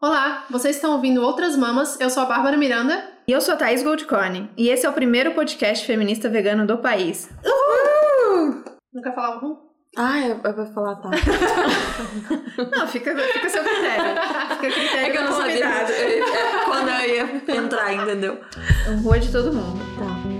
Olá, vocês estão ouvindo Outras Mamas, eu sou a Bárbara Miranda. E eu sou a Thaís Goldcorn, e esse é o primeiro podcast feminista vegano do país. Uhul! Nunca falava uhul? Ah, eu, eu vou falar tá. Não, fica, fica a seu critério. Fica a critério É que eu não sabia é, quando eu ia entrar, entendeu? Um rua de todo mundo. Tá.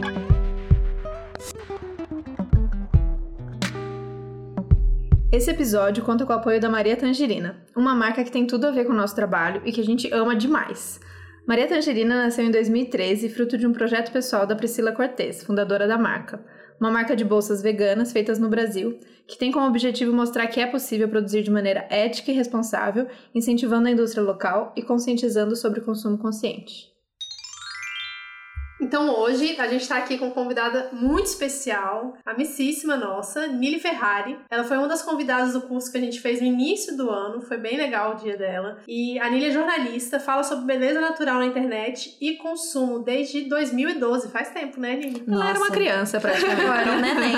Esse episódio conta com o apoio da Maria Tangerina, uma marca que tem tudo a ver com o nosso trabalho e que a gente ama demais. Maria Tangerina nasceu em 2013, fruto de um projeto pessoal da Priscila Cortez, fundadora da marca. Uma marca de bolsas veganas feitas no Brasil, que tem como objetivo mostrar que é possível produzir de maneira ética e responsável, incentivando a indústria local e conscientizando sobre o consumo consciente. Então hoje a gente está aqui com uma convidada muito especial, amicíssima nossa, Nili Ferrari. Ela foi uma das convidadas do curso que a gente fez no início do ano, foi bem legal o dia dela. E a Nili é jornalista, fala sobre beleza natural na internet e consumo desde 2012. Faz tempo, né, Nili? Ela era uma criança, praticamente. Eu era um neném.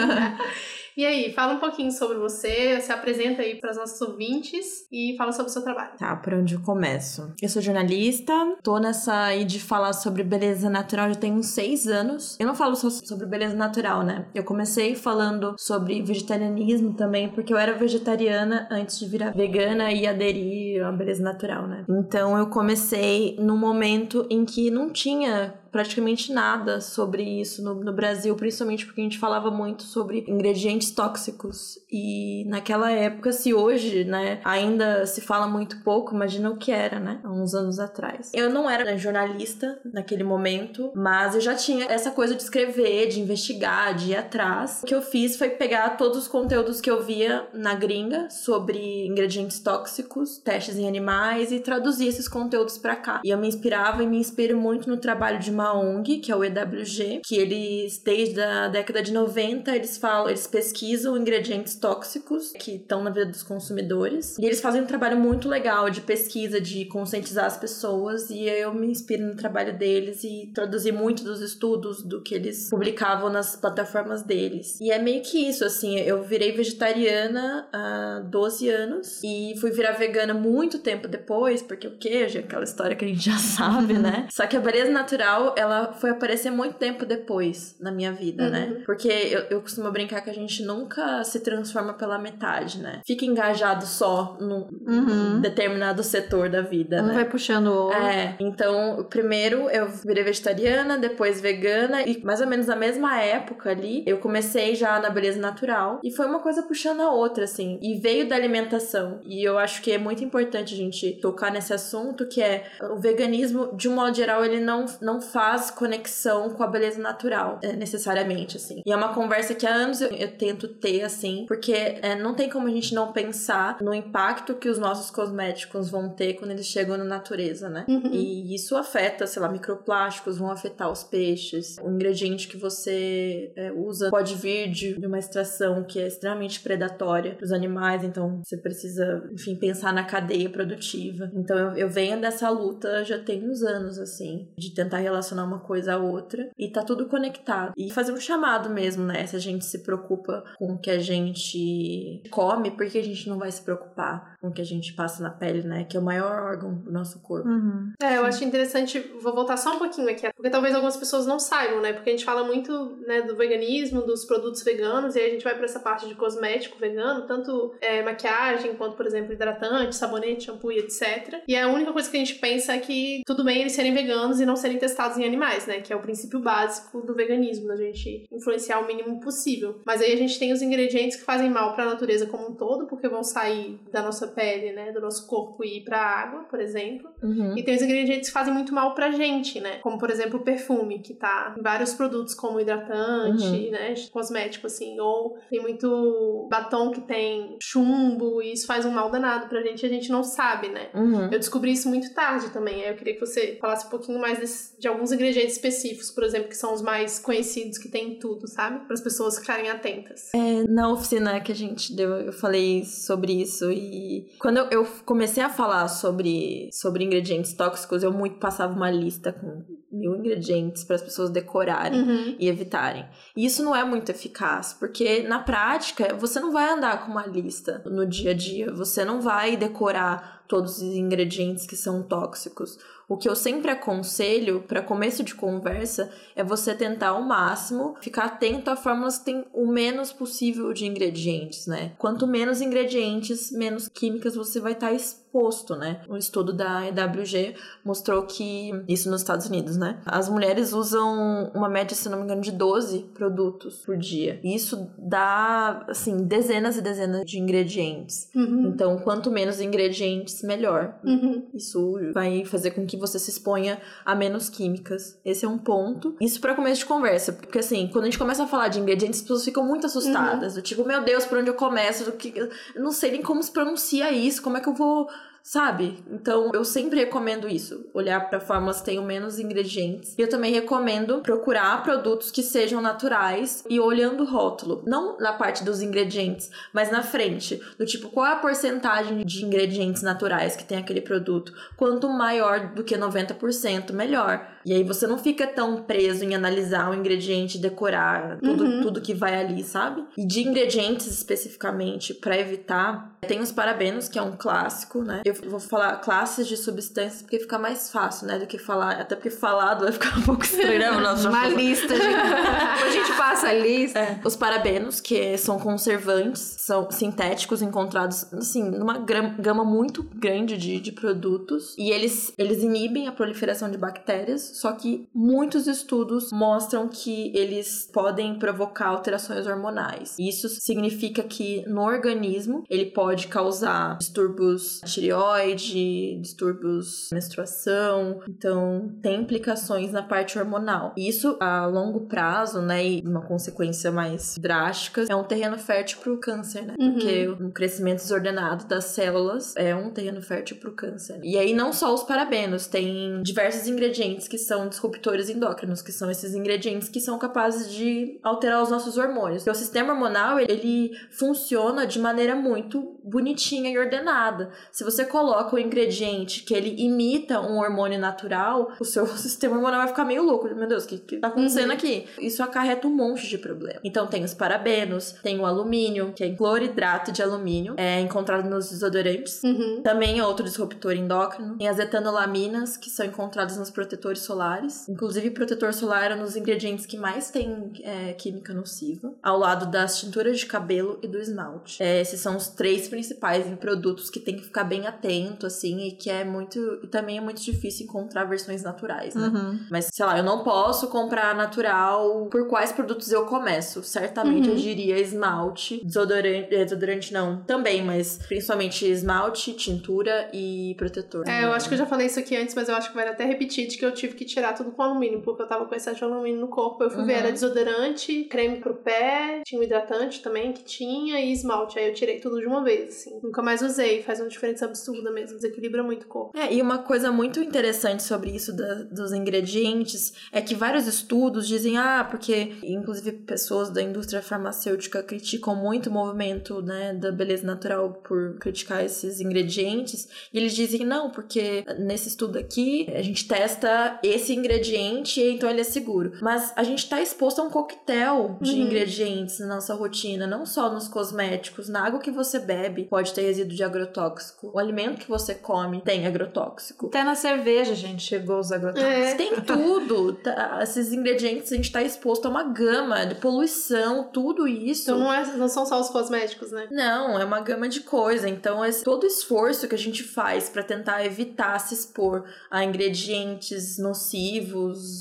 E aí, fala um pouquinho sobre você, se apresenta aí para os nossos ouvintes e fala sobre o seu trabalho. Tá, por onde eu começo? Eu sou jornalista, tô nessa aí de falar sobre beleza natural já tem uns seis anos. Eu não falo só sobre beleza natural, né? Eu comecei falando sobre vegetarianismo também, porque eu era vegetariana antes de virar vegana e aderir à beleza natural, né? Então eu comecei num momento em que não tinha praticamente nada sobre isso no, no Brasil, principalmente porque a gente falava muito sobre ingredientes tóxicos. E naquela época, se hoje, né, ainda se fala muito pouco, imagina o que era, né, há uns anos atrás. Eu não era jornalista naquele momento, mas eu já tinha essa coisa de escrever, de investigar, de ir atrás. O que eu fiz foi pegar todos os conteúdos que eu via na gringa sobre ingredientes tóxicos, testes em animais e traduzir esses conteúdos pra cá. E eu me inspirava e me inspiro muito no trabalho de uma ONG, que é o EWG, que eles, desde a década de 90, eles falam, eles pesquisam ingredientes tóxicos que estão na vida dos consumidores. E eles fazem um trabalho muito legal de pesquisa, de conscientizar as pessoas. E eu me inspiro no trabalho deles e traduzi muito dos estudos do que eles publicavam nas plataformas deles. E é meio que isso, assim, eu virei vegetariana há 12 anos e fui virar vegana muito tempo depois, porque o queijo, é aquela história que a gente já sabe, né? Só que a beleza natural, ela foi aparecer muito tempo depois na minha vida, Uhum. né? Porque eu, eu costumo brincar que a gente nunca se transforma pela metade, né? Fica engajado só num Uhum. determinado setor da vida, Um né? vai puxando o outro. É, então, primeiro eu virei vegetariana, depois vegana, e mais ou menos na mesma época ali, eu comecei já na beleza natural, e foi uma coisa puxando a outra, assim, e veio da alimentação. E eu acho que é muito importante a gente tocar nesse assunto, que é o veganismo, de um modo geral, ele não, não faz conexão com a beleza natural, é, necessariamente, assim. E é uma conversa que há anos eu, eu tento ter, assim, porque é, não tem como a gente não pensar no impacto que os nossos cosméticos vão ter quando eles chegam na natureza, né? Uhum. E isso afeta, sei lá, microplásticos, vão afetar os peixes. O ingrediente que você é, usa pode vir de, de uma extração que é extremamente predatória para os animais, então você precisa, enfim, pensar na cadeia produtiva. Então eu, eu venho dessa luta já tem uns anos, assim, de tentar relacionar uma coisa à outra e tá tudo conectado. E fazer um chamado mesmo, né? Se a gente se preocupa com o que a gente come, por que a gente não vai se preocupar com o que a gente passa na pele, né? Que é o maior órgão do nosso corpo. Uhum. É, eu acho interessante, vou voltar só um pouquinho aqui, porque talvez algumas pessoas não saibam, né? Porque a gente fala muito né, do veganismo, dos produtos veganos, e aí a gente vai pra essa parte de cosmético vegano, tanto é, maquiagem, quanto, por exemplo, hidratante, sabonete, shampoo e etc. E a única coisa que a gente pensa é que tudo bem eles serem veganos e não serem testados em animais, né? Que é o princípio básico do veganismo, da gente influenciar o mínimo possível. Mas aí a gente tem os ingredientes que fazem mal pra natureza como um todo, porque vão sair da nossa pele, né? Do nosso corpo e ir pra água, por exemplo. Uhum. E tem os ingredientes que fazem muito mal pra gente, né? Como, por exemplo, o perfume, que tá em vários produtos como hidratante, Uhum. né? Cosmético, assim. Ou tem muito batom que tem chumbo, e isso faz um mal danado pra gente e a gente não sabe, né? Uhum. Eu descobri isso muito tarde também. aí Eu queria que você falasse um pouquinho mais desse- de alguns ingredientes específicos, por exemplo, que são os mais conhecidos, que tem em tudo, sabe? Para as pessoas ficarem atentas. É, na oficina que a gente deu, eu falei sobre isso e quando eu, eu comecei a falar sobre, sobre ingredientes tóxicos, eu muito passava uma lista com mil ingredientes para as pessoas decorarem Uhum. e evitarem. E isso não é muito eficaz, porque na prática você não vai andar com uma lista no dia a dia, você não vai decorar todos os ingredientes que são tóxicos. O que eu sempre aconselho para começo de conversa é você tentar ao máximo ficar atento a fórmulas que tem o menos possível de ingredientes, né? Quanto menos ingredientes, menos químicas você vai estar tá exposto, né? Um estudo da EWG mostrou que isso nos Estados Unidos, né? As mulheres usam uma média, se não me engano, de 12 produtos por dia. E isso dá, assim, dezenas e dezenas de ingredientes. Uhum. Então, quanto menos ingredientes, melhor. Uhum. Isso vai fazer com que você se exponha a menos químicas. Esse é um ponto. Isso para começo de conversa, porque assim, quando a gente começa a falar de ingredientes, as pessoas ficam muito assustadas. Uhum. Do tipo, meu Deus, por onde eu começo? Do que... Eu não sei nem como se pronuncia isso, como é que eu vou sabe? Então eu sempre recomendo isso, olhar para fórmulas que tenham menos ingredientes. E eu também recomendo procurar produtos que sejam naturais e olhando o rótulo, não na parte dos ingredientes, mas na frente, do tipo qual é a porcentagem de ingredientes naturais que tem aquele produto. Quanto maior do que 90%, melhor. E aí você não fica tão preso em analisar o ingrediente, decorar tudo, uhum. tudo que vai ali, sabe? E de ingredientes especificamente, para evitar, tem os parabenos, que é um clássico, né? Eu vou falar classes de substâncias porque fica mais fácil, né? Do que falar. Até porque falado vai ficar um pouco estranho, né? Nossa, Uma lista, gente. a gente passa a lista. É. Os parabenos, que são conservantes, são sintéticos encontrados, assim, numa gama muito grande de, de produtos. E eles, eles inibem a proliferação de bactérias só que muitos estudos mostram que eles podem provocar alterações hormonais. Isso significa que no organismo ele pode causar distúrbios tireoide, distúrbios menstruação, então tem implicações na parte hormonal. Isso a longo prazo, né, e uma consequência mais drástica, é um terreno fértil para o câncer, né? Uhum. Porque o crescimento desordenado das células é um terreno fértil para o câncer. E aí não só os parabenos, tem diversos ingredientes que são disruptores endócrinos, que são esses ingredientes que são capazes de alterar os nossos hormônios. o sistema hormonal, ele funciona de maneira muito bonitinha e ordenada. Se você coloca o ingrediente que ele imita um hormônio natural, o seu sistema hormonal vai ficar meio louco. Meu Deus, o que, que tá acontecendo uhum. aqui? Isso acarreta um monte de problema. Então tem os parabenos, tem o alumínio, que é cloridrato de alumínio, é encontrado nos desodorantes. Uhum. Também é outro disruptor endócrino. Tem as etanolaminas, que são encontradas nos protetores solares. Inclusive, protetor solar é um dos ingredientes que mais tem é, química nociva, ao lado das tinturas de cabelo e do esmalte. É, esses são os três principais em produtos que tem que ficar bem atento, assim, e que é muito. E também é muito difícil encontrar versões naturais, né? Uhum. Mas, sei lá, eu não posso comprar natural. Por quais produtos eu começo? Certamente uhum. eu diria esmalte, desodorante. É, desodorante não, também, mas principalmente esmalte, tintura e protetor. É, eu acho que eu já falei isso aqui antes, mas eu acho que vale até repetir de que eu tive que tirar tudo com alumínio, porque eu tava com excesso de alumínio no corpo. Eu fui uhum. ver, era desodorante, creme pro pé, tinha um hidratante também que tinha e esmalte. Aí eu tirei tudo de uma vez, assim. Nunca mais usei, faz uma diferença absurda mesmo, desequilibra muito o corpo. É, e uma coisa muito interessante sobre isso da, dos ingredientes é que vários estudos dizem, ah, porque inclusive pessoas da indústria farmacêutica criticam muito o movimento, né, da beleza natural por criticar esses ingredientes, e eles dizem, não, porque nesse estudo aqui a gente testa esse ingrediente, então ele é seguro. Mas a gente tá exposto a um coquetel de uhum. ingredientes na nossa rotina, não só nos cosméticos, na água que você bebe pode ter resíduo de agrotóxico. O alimento que você come tem agrotóxico. Até na cerveja, gente, chegou os agrotóxicos. É. Tem tudo. Tá, esses ingredientes a gente tá exposto a uma gama de poluição, tudo isso. Então não, é, não são só os cosméticos, né? Não, é uma gama de coisa. Então, esse, todo esforço que a gente faz para tentar evitar se expor a ingredientes nocivos,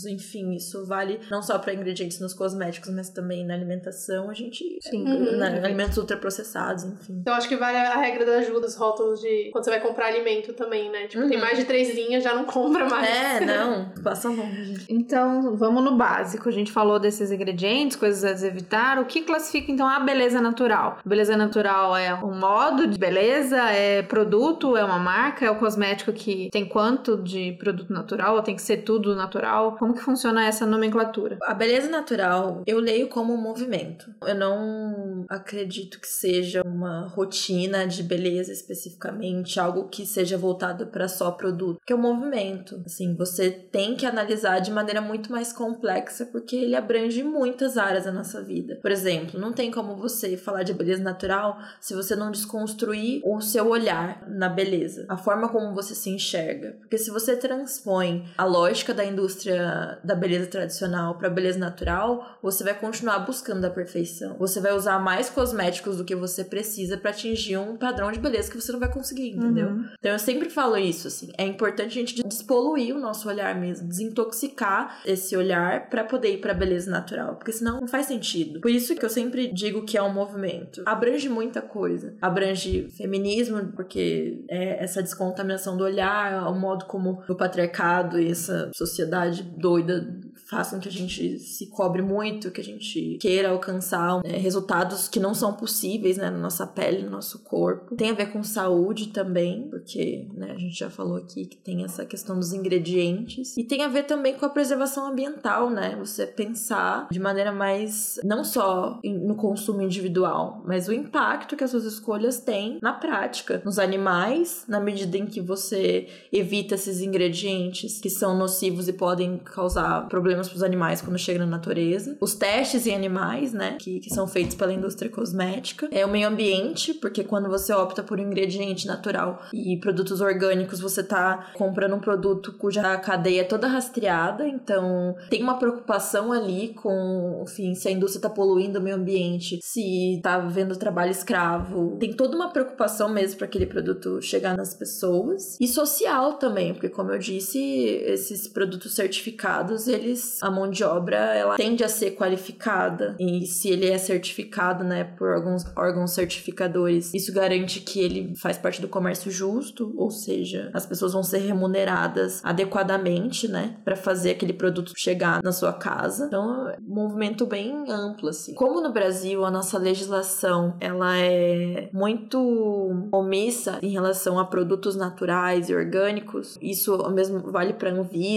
enfim, isso vale não só para ingredientes nos cosméticos, mas também na alimentação, a gente. Sim, uhum. na, alimentos ultraprocessados, enfim. Então acho que vale a regra da ajuda, os rótulos de quando você vai comprar alimento também, né? Tipo, uhum. tem mais de três linhas, já não compra mais. É, não, passa longe. Então, vamos no básico. A gente falou desses ingredientes, coisas a evitar. O que classifica então a beleza natural? beleza natural é um modo de beleza, é produto, é uma marca, é o cosmético que tem quanto de produto natural, ou tem que ser tudo natural? Como que funciona essa nomenclatura? A beleza natural eu leio como um movimento. Eu não acredito que seja uma rotina de beleza especificamente algo que seja voltado para só produto, que é um movimento. Assim, você tem que analisar de maneira muito mais complexa porque ele abrange muitas áreas da nossa vida. Por exemplo, não tem como você falar de beleza natural se você não desconstruir o seu olhar na beleza, a forma como você se enxerga. Porque se você transpõe a lógica da indústria da beleza tradicional para beleza natural, você vai continuar buscando a perfeição. Você vai usar mais cosméticos do que você precisa para atingir um padrão de beleza que você não vai conseguir, entendeu? Uhum. Então eu sempre falo isso, assim, é importante a gente despoluir o nosso olhar mesmo, desintoxicar esse olhar para poder ir para beleza natural, porque senão não faz sentido. Por isso que eu sempre digo que é um movimento. Abrange muita coisa. Abrange feminismo, porque é essa descontaminação do olhar, o modo como o patriarcado e essa sociedade doida façam que a gente se cobre muito, que a gente queira alcançar né, resultados que não são possíveis né, na nossa pele, no nosso corpo. Tem a ver com saúde também, porque né, a gente já falou aqui que tem essa questão dos ingredientes. E tem a ver também com a preservação ambiental, né? Você pensar de maneira mais, não só no consumo individual, mas o impacto que as suas escolhas têm na prática, nos animais, na medida em que você evita esses ingredientes que são nocivos e podem causar problemas para os animais quando chega na natureza. Os testes em animais, né, que, que são feitos pela indústria cosmética. É o meio ambiente, porque quando você opta por um ingrediente natural e produtos orgânicos, você tá comprando um produto cuja cadeia é toda rastreada, então tem uma preocupação ali com, enfim, se a indústria tá poluindo o meio ambiente, se tá vendo trabalho escravo. Tem toda uma preocupação mesmo para aquele produto chegar nas pessoas. E social também, porque como eu disse, esses produtos certificados, eles a mão de obra ela tende a ser qualificada e se ele é certificado, né, por alguns órgãos certificadores, isso garante que ele faz parte do comércio justo, ou seja, as pessoas vão ser remuneradas adequadamente, né, para fazer aquele produto chegar na sua casa. Então, é um movimento bem amplo assim. Como no Brasil a nossa legislação ela é muito omissa em relação a produtos naturais e orgânicos, isso mesmo vale para Anvisa,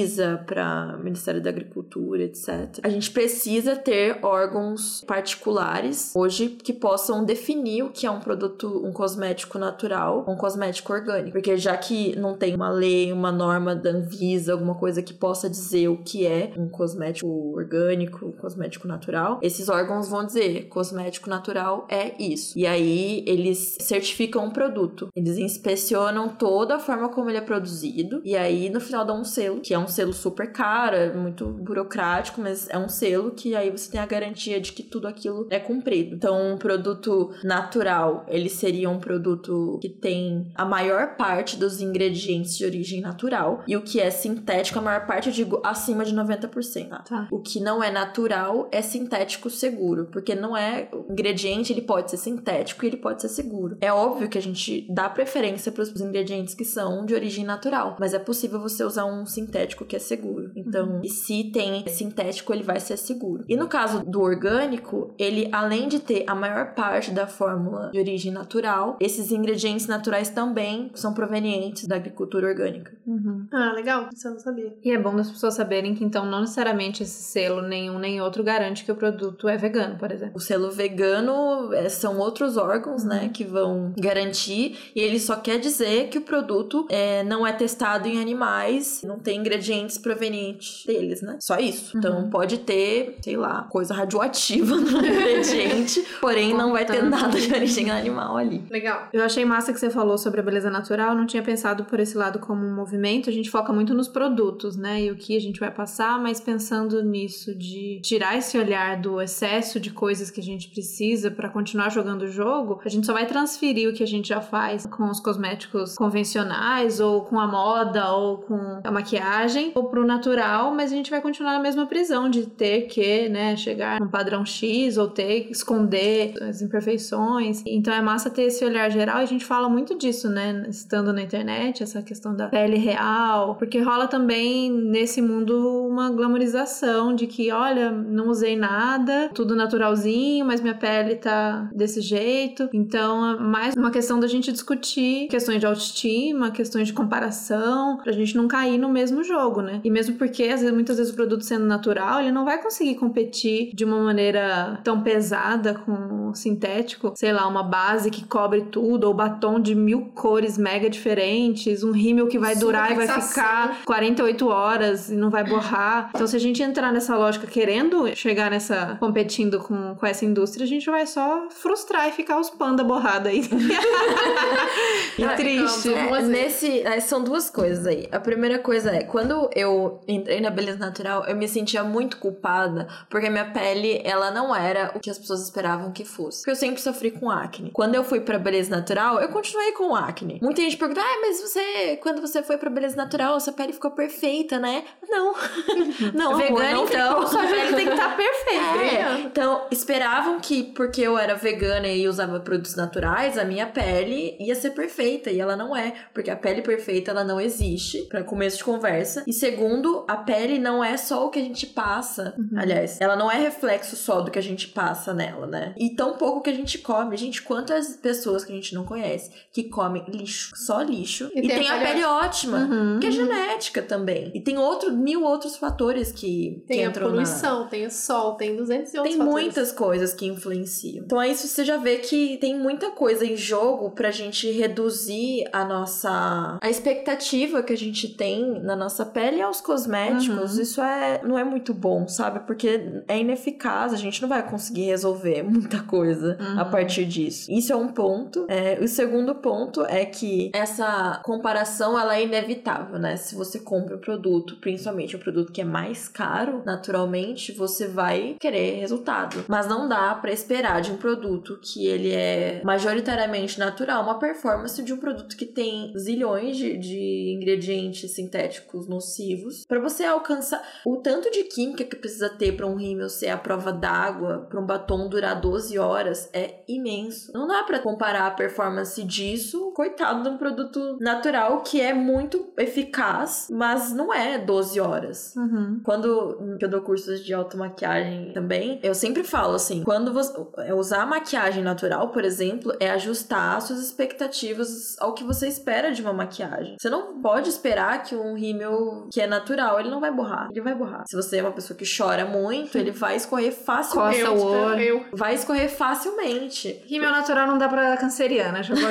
para Ministério da Agricultura etc. A gente precisa ter órgãos particulares hoje que possam definir o que é um produto, um cosmético natural, um cosmético orgânico. Porque já que não tem uma lei, uma norma da Anvisa, alguma coisa que possa dizer o que é um cosmético orgânico, um cosmético natural, esses órgãos vão dizer cosmético natural é isso. E aí eles certificam um produto. Eles inspecionam toda a forma como ele é produzido e aí no final dão um selo, que é um selo super caro, é muito burocrático, mas é um selo que aí você tem a garantia de que tudo aquilo é cumprido. Então, um produto natural, ele seria um produto que tem a maior parte dos ingredientes de origem natural. E o que é sintético, a maior parte, eu digo, acima de 90%. Tá? tá. O que não é natural é sintético seguro, porque não é. O ingrediente, ele pode ser sintético e ele pode ser seguro. É óbvio que a gente dá preferência para os ingredientes que são de origem natural, mas é possível você usar um sintético que é seguro. Então, uhum. e se tem sintético, ele vai ser seguro. E no caso do orgânico, ele além de ter a maior parte da fórmula de origem natural, esses ingredientes naturais também são provenientes da agricultura orgânica. Uhum. Ah, legal, isso eu não sabia. E é bom das pessoas saberem que então não necessariamente esse selo nenhum nem outro garante que o produto é vegano, por exemplo. O selo vegano é, são outros órgãos, né, uhum. né, que vão garantir e ele só quer dizer que o produto é, não é testado em animais, não tem ingredientes provenientes deles, né? Só isso. Então, uhum. Então pode ter, sei lá, coisa radioativa no ingrediente, porém não vai ter nada de origem animal ali. Legal. Eu achei massa que você falou sobre a beleza natural, não tinha pensado por esse lado como um movimento. A gente foca muito nos produtos, né? E o que a gente vai passar, mas pensando nisso de tirar esse olhar do excesso de coisas que a gente precisa para continuar jogando o jogo, a gente só vai transferir o que a gente já faz com os cosméticos convencionais ou com a moda ou com a maquiagem ou pro natural, mas a gente vai continuar na mesma prisão de ter que, né, chegar num padrão X ou ter que esconder as imperfeições. Então é massa ter esse olhar geral e a gente fala muito disso, né, estando na internet, essa questão da pele real, porque rola também nesse mundo uma glamorização de que, olha, não usei nada, tudo naturalzinho, mas minha pele tá desse jeito. Então é mais uma questão da gente discutir questões de autoestima, questões de comparação, pra gente não cair no mesmo jogo, né? E mesmo porque às vezes, muitas vezes o produto sendo natural, ele não vai conseguir competir de uma maneira tão pesada com o sintético, sei lá, uma base que cobre tudo, ou batom de mil cores mega diferentes, um rímel que vai Super durar e vai ficar 48 horas e não vai borrar. Então, se a gente entrar nessa lógica querendo chegar nessa. competindo com, com essa indústria, a gente vai só frustrar e ficar os panda borrada aí. e Ah, triste. então, É, nesse, são duas coisas aí. A primeira coisa é, quando eu entrei na beleza natural, eu me sentia muito culpada, porque a minha pele, ela não era o que as pessoas esperavam que fosse. Porque eu sempre sofri com acne. Quando eu fui pra beleza natural, eu continuei com acne. Muita gente pergunta, ah, mas você, quando você foi pra beleza natural, sua pele ficou perfeita, né? Não. não, Vegana, não então, sua pele tem que estar perfeita. É, então, esperavam que porque eu era vegana e usava produtos naturais, a minha pele ia ser perfeita. E ela não é. Porque a pele perfeita, ela não existe, para começo de conversa. E segundo, a pele não é só o que a gente passa. Aliás, ela não é reflexo só do que a gente passa nela, né? E tão pouco que a gente come. Gente, quantas pessoas que a gente não conhece que comem lixo, só lixo, e, tem, a pele ótima. Uhum. Que é genética também. E tem outro, mil outros fatores que, Tem que a entram na... poluição, tem o sol, tem 200 e outros Tem fatores. muitas coisas que influenciam. Então aí você já vê que tem muita coisa em jogo pra gente reduzir a nossa a expectativa que a gente tem na nossa pele aos cosméticos. Uhum. Isso é não é muito bom, sabe? Porque é ineficaz, a gente não vai conseguir resolver muita coisa Uhum. a partir disso. Isso é um ponto. É, o segundo ponto é que essa comparação ela é inevitável, né? Se você compra um produto, principalmente um produto que é mais caro, naturalmente você vai querer resultado. Mas não dá pra esperar de um produto que ele é majoritariamente natural uma performance de um produto que tem zilhões de, de ingredientes sintéticos nocivos pra você alcançar o tanto de química que precisa ter pra um rímel ser a prova d'água, pra um batom durar 12 horas é imenso. Não dá pra comparar a performance disso, coitado de um produto natural que é muito eficaz, mas não é 12 horas. Uhum. Quando eu dou cursos de automaquiagem também, eu sempre falo assim: quando você é usar maquiagem natural, por exemplo, é ajustar suas expectativas ao que você espera de uma maquiagem. Você não pode esperar que um rímel que é natural, ele não vai borrar. Ele vai borrar. Se você é uma pessoa que chora muito, ele vai escorrer facilmente. Coça o olho. eu. Vai escorrer facilmente. Rímel natural não dá pra canceriana, já vou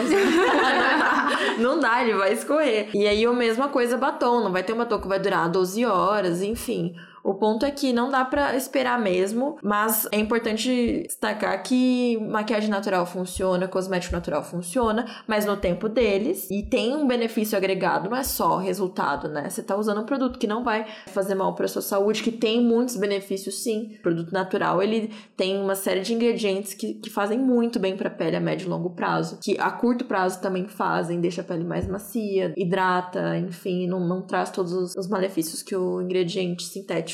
não dá, ele vai escorrer. E aí, a mesma coisa batom. Não vai ter um batom que vai durar 12 horas, enfim. O ponto é que não dá pra esperar mesmo, mas é importante destacar que maquiagem natural funciona, cosmético natural funciona, mas no tempo deles e tem um benefício agregado, não é só resultado, né? Você tá usando um produto que não vai fazer mal pra sua saúde, que tem muitos benefícios sim. O produto natural, ele tem uma série de ingredientes que, que fazem muito bem pra pele a médio e longo prazo, que a curto prazo também fazem, deixa a pele mais macia, hidrata, enfim, não, não traz todos os, os malefícios que o ingrediente sintético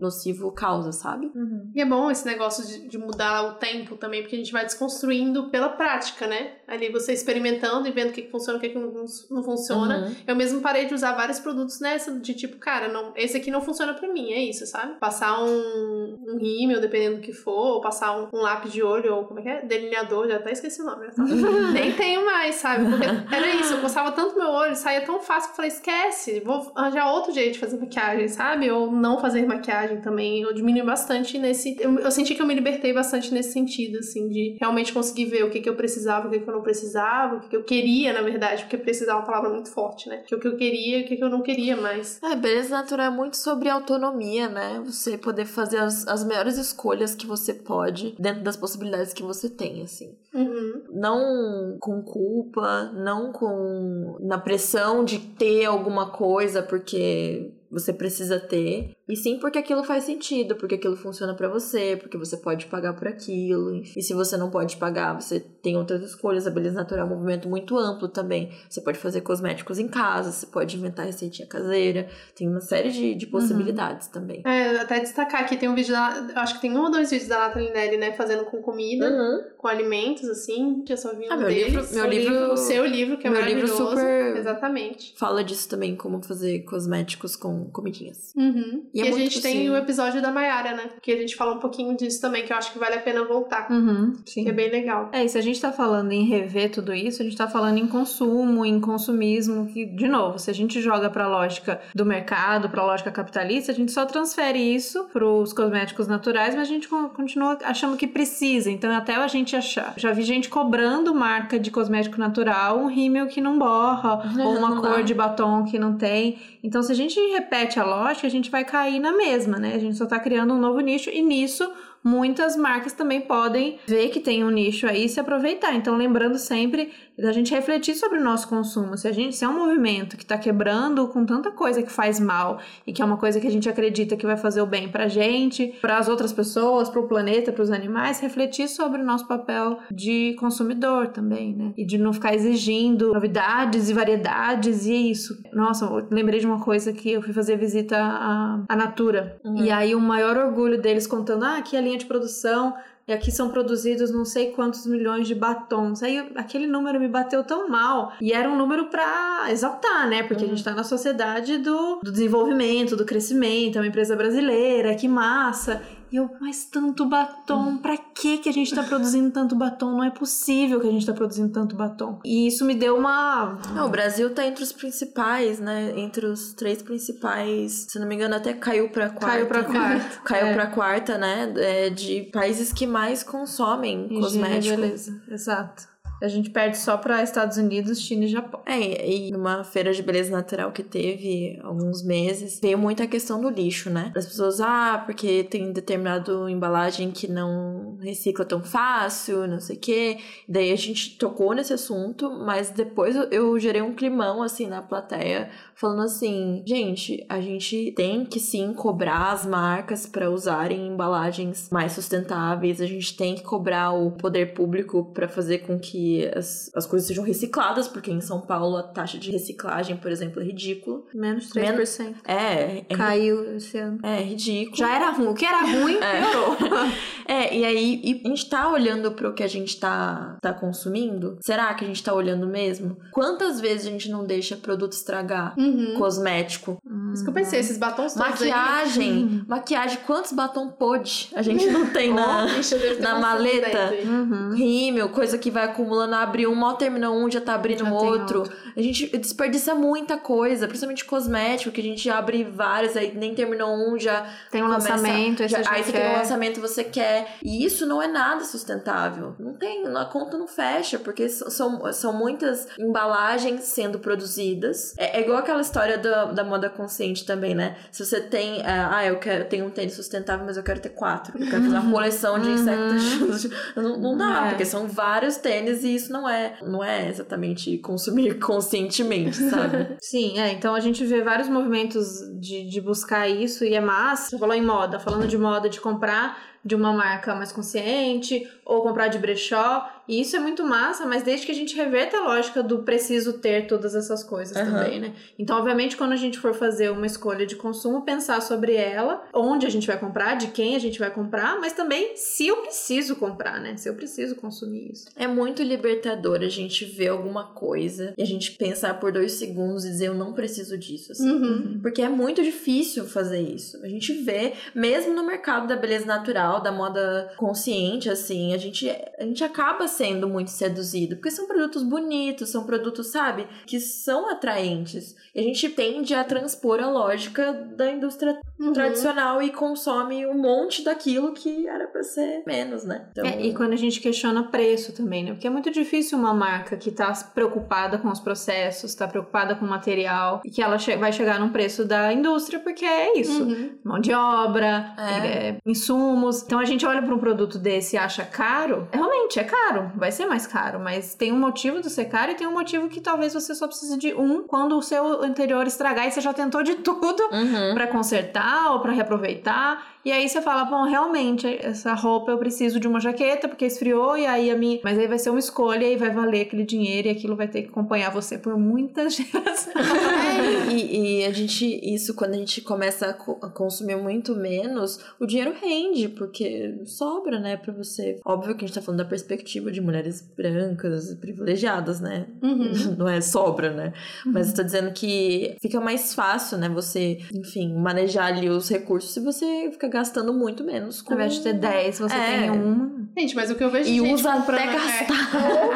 nocivo causa, sabe? E é bom esse negócio de, de mudar o tempo também, porque a gente vai desconstruindo pela prática, né? Ali você experimentando e vendo o que, que funciona o que, que não, não funciona. Uhum. Eu mesmo parei de usar vários produtos nessa, de tipo, cara, não, esse aqui não funciona pra mim, é isso, sabe? Passar um, um rímel, dependendo do que for, ou passar um, um lápis de olho, ou como é que é? Delineador, já até esqueci o nome. tá? Nem tenho mais, sabe? Porque era isso, eu coçava tanto meu olho, saía tão fácil que eu falei, esquece, vou arranjar outro jeito de fazer maquiagem, sabe? Ou não fazer maquiagem também. Eu diminui bastante nesse. Eu, eu senti que eu me libertei bastante nesse sentido, assim, de realmente conseguir ver o que, que eu precisava, o que, que eu não precisava, o que, eu queria, na verdade, porque precisar é uma palavra muito forte, né? Que o que eu queria e o que, que eu não queria mais. É, beleza natural é muito sobre autonomia, né? Você poder fazer as, as melhores escolhas que você pode dentro das possibilidades que você tem, assim. Uhum. Não com culpa, não com na pressão de ter alguma coisa porque você precisa ter, e sim porque aquilo faz sentido, porque aquilo funciona pra você, porque você pode pagar por aquilo. E se você não pode pagar, você tem outras escolhas. A beleza natural é um movimento muito amplo também. Você pode fazer cosméticos em casa, você pode inventar receitinha caseira, tem uma série de, de possibilidades também. É, até destacar aqui, tem um vídeo da. Acho que tem um ou dois vídeos da Nathalie Neri, né? Fazendo com comida, Uhum. com alimentos, assim. Eu só vi um Ah, meu deles. livro- meu o livro- O seu livro, que é meu livro maravilhoso. super Exatamente. Fala disso também, como fazer cosméticos com comidinhas. Uhum. E E, é a muito gente tem possível. o episódio da Mayara, né? Que a gente fala um pouquinho disso também, que eu acho que vale a pena voltar. Uhum, sim. Que é bem legal. É, e se a gente tá falando em rever tudo isso, a gente tá falando em consumo, em consumismo, que, de novo, se a gente joga pra lógica do mercado, pra lógica capitalista, a gente só transfere isso pros cosméticos naturais, mas a gente con- continua achando que precisa. Então, até a gente achar. Já vi gente cobrando marca de cosmético natural, um rímel que não borra, ou uma cor de batom que não tem. Então, se a gente repete a lógica, a gente vai cair na mesma, né? A gente só tá criando um novo nicho e nisso muitas marcas também podem ver que tem um nicho aí e se aproveitar. Então, lembrando sempre da gente refletir sobre o nosso consumo. Se a gente se é um movimento que está quebrando com tanta coisa que faz mal e que é uma coisa que a gente acredita que vai fazer o bem pra gente, para as outras pessoas, para o planeta, para os animais, refletir sobre o nosso papel de consumidor também, né? E de não ficar exigindo novidades e variedades e é isso. Nossa, eu lembrei de uma coisa que eu fui fazer visita à, à Natura. Uhum. E aí o maior orgulho deles contando, ah, aqui é a linha de produção, e aqui são produzidos não sei quantos milhões de batons. Aí aquele número me bateu tão mal. E era um número pra exaltar, né? Porque a gente tá na sociedade do, do desenvolvimento, do crescimento, é uma empresa brasileira, que massa. E eu, mas tanto batom, pra que que a gente tá produzindo tanto batom? Não é possível que a gente tá produzindo tanto batom. E isso me deu uma. Não, o Brasil tá entre os principais, né? Entre os três principais. Se não me engano, até caiu pra quarta. Caiu pra quarta. Caiu É. pra quarta, né? É, de países que mais consomem Higiene, cosmético. beleza. Exato. A gente perde só pra Estados Unidos, China e Japão. É, e numa feira de beleza natural que teve alguns meses, veio muita questão do lixo, né? Das pessoas, ah, porque tem determinado embalagem que não recicla tão fácil, não sei o quê. Daí a gente tocou nesse assunto, mas depois eu, eu gerei um climão, assim, na plateia, falando assim, gente, a gente tem que sim cobrar as marcas para usarem embalagens mais sustentáveis, a gente tem que cobrar o poder público para fazer com que as, as coisas sejam recicladas, porque em São Paulo a taxa de reciclagem, por exemplo, é ridícula. Menos Menos- 3%. É, é, Caiu esse ano. é ridículo. Já era ruim. O que era ruim, É. piorou. É, e aí e a gente tá olhando pro que a gente tá, tá consumindo? Será que a gente tá olhando mesmo? Quantas vezes a gente não deixa produto estragar? Uhum. Cosmético, Isso que eu pensei, esses batons todos aí. maquiagem, maquiagem, quantos batom pôde a gente não tem na, ter na maleta? 10 aí. Uhum. rímel, coisa que vai acumulando, abre um, mal termina um, já tá abrindo Já tem outro. A gente desperdiça muita coisa, principalmente cosmético, que a gente abre vários, aí nem terminou um, já Tem um começa- lançamento, já- já aí você tem um quer. lançamento, você quer. E isso não é nada sustentável. Não tem, a conta não fecha, porque são, são muitas embalagens sendo produzidas. É, é igual aquela história da, da moda consciente também, né? Se você tem, é, ah, eu quero, tenho um tênis sustentável, mas eu quero ter quatro. Eu quero fazer uma coleção de insectos. não, não dá, Uhum. É. porque são vários tênis e isso não é, não é exatamente consumir conscientemente, sabe? Sim, é. Então a gente vê vários movimentos de, de buscar isso e é massa. Você falou em moda, falando de moda, de comprar de uma marca mais consciente ou comprar de brechó. E isso é muito massa, mas desde que a gente reverta a lógica do preciso ter todas essas coisas Aham. também, né? Então, obviamente, quando a gente for fazer uma escolha de consumo, pensar sobre ela, onde a gente vai comprar, de quem a gente vai comprar, mas também se eu preciso comprar, né? Se eu preciso consumir isso. É muito libertador a gente ver alguma coisa e a gente pensar por dois segundos e dizer eu não preciso disso, assim. Uhum. Porque é muito difícil fazer isso. A gente vê, mesmo no mercado da beleza natural, da moda consciente, assim, a gente, a gente acaba sendo muito seduzido. Porque são produtos bonitos, são produtos, sabe, que são atraentes. E a gente tende a transpor a lógica da indústria Uhum. tradicional e consome um monte daquilo que era pra ser menos, né? Então, É, e quando a gente questiona preço também, né? Porque é muito difícil uma marca que tá preocupada com os processos, tá preocupada com o material, e que ela che- vai chegar num preço da indústria, porque é isso. Uhum. Mão de obra, É. é, insumos. Então a gente olha para um produto desse e acha caro. Realmente é caro, vai ser mais caro, mas tem um motivo de ser caro e tem um motivo que talvez você só precise de um quando o seu anterior estragar e você já tentou de tudo Uhum. para consertar ou para reaproveitar. E aí você fala, bom, realmente, essa roupa eu preciso de uma jaqueta porque esfriou, e aí a minha. Mas aí vai ser uma escolha e vai valer aquele dinheiro e aquilo vai ter que acompanhar você por muitas gerações. É, e, e, a gente, isso quando a gente começa a, co a, consumir muito menos, o dinheiro rende, porque sobra, né, pra você. Óbvio que a gente tá falando da perspectiva de mulheres brancas, privilegiadas, né? Uhum. Não é sobra, né? Uhum. Mas eu tô dizendo que fica mais fácil, né, você, enfim, manejar ali os recursos se você fica gastando muito menos. Com... Ao invés de ter 10, você é. tem uma. Gente, mas o que eu vejo e gente usa comprando até gastar.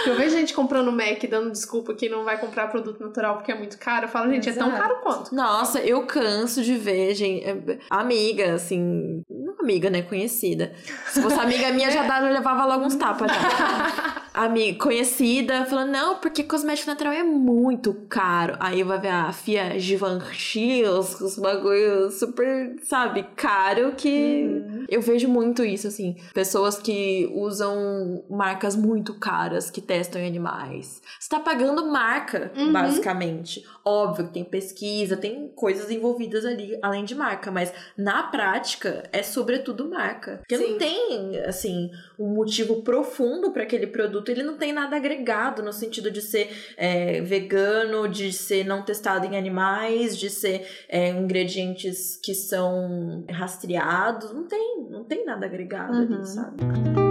o que eu vejo gente comprando Mac dando desculpa que não vai comprar produto natural porque é muito caro. Eu falo, gente, Exato. é tão caro quanto. Nossa, eu canso de ver, gente, é, amiga, assim, não amiga, né, conhecida. Se fosse amiga minha, já, dava, levava logo uns tapas já. amiga conhecida falando, não, porque cosmético natural é muito caro. Aí vai ver a Fia Givenchy, os, os bagulhos super, sabe, caro que uhum. eu vejo muito isso, assim. Pessoas que usam marcas muito caras, que testam em animais. Você tá pagando marca, uhum. basicamente. Óbvio que tem pesquisa, tem coisas envolvidas ali, além de marca, mas na prática é sobretudo marca. Porque Sim. não tem, assim, um motivo profundo para aquele produto, ele não tem nada agregado no sentido de ser é, vegano, de ser não testado em animais, de ser é, ingredientes que são rastreados. Não tem, não tem nada agregado uhum. ali, sabe?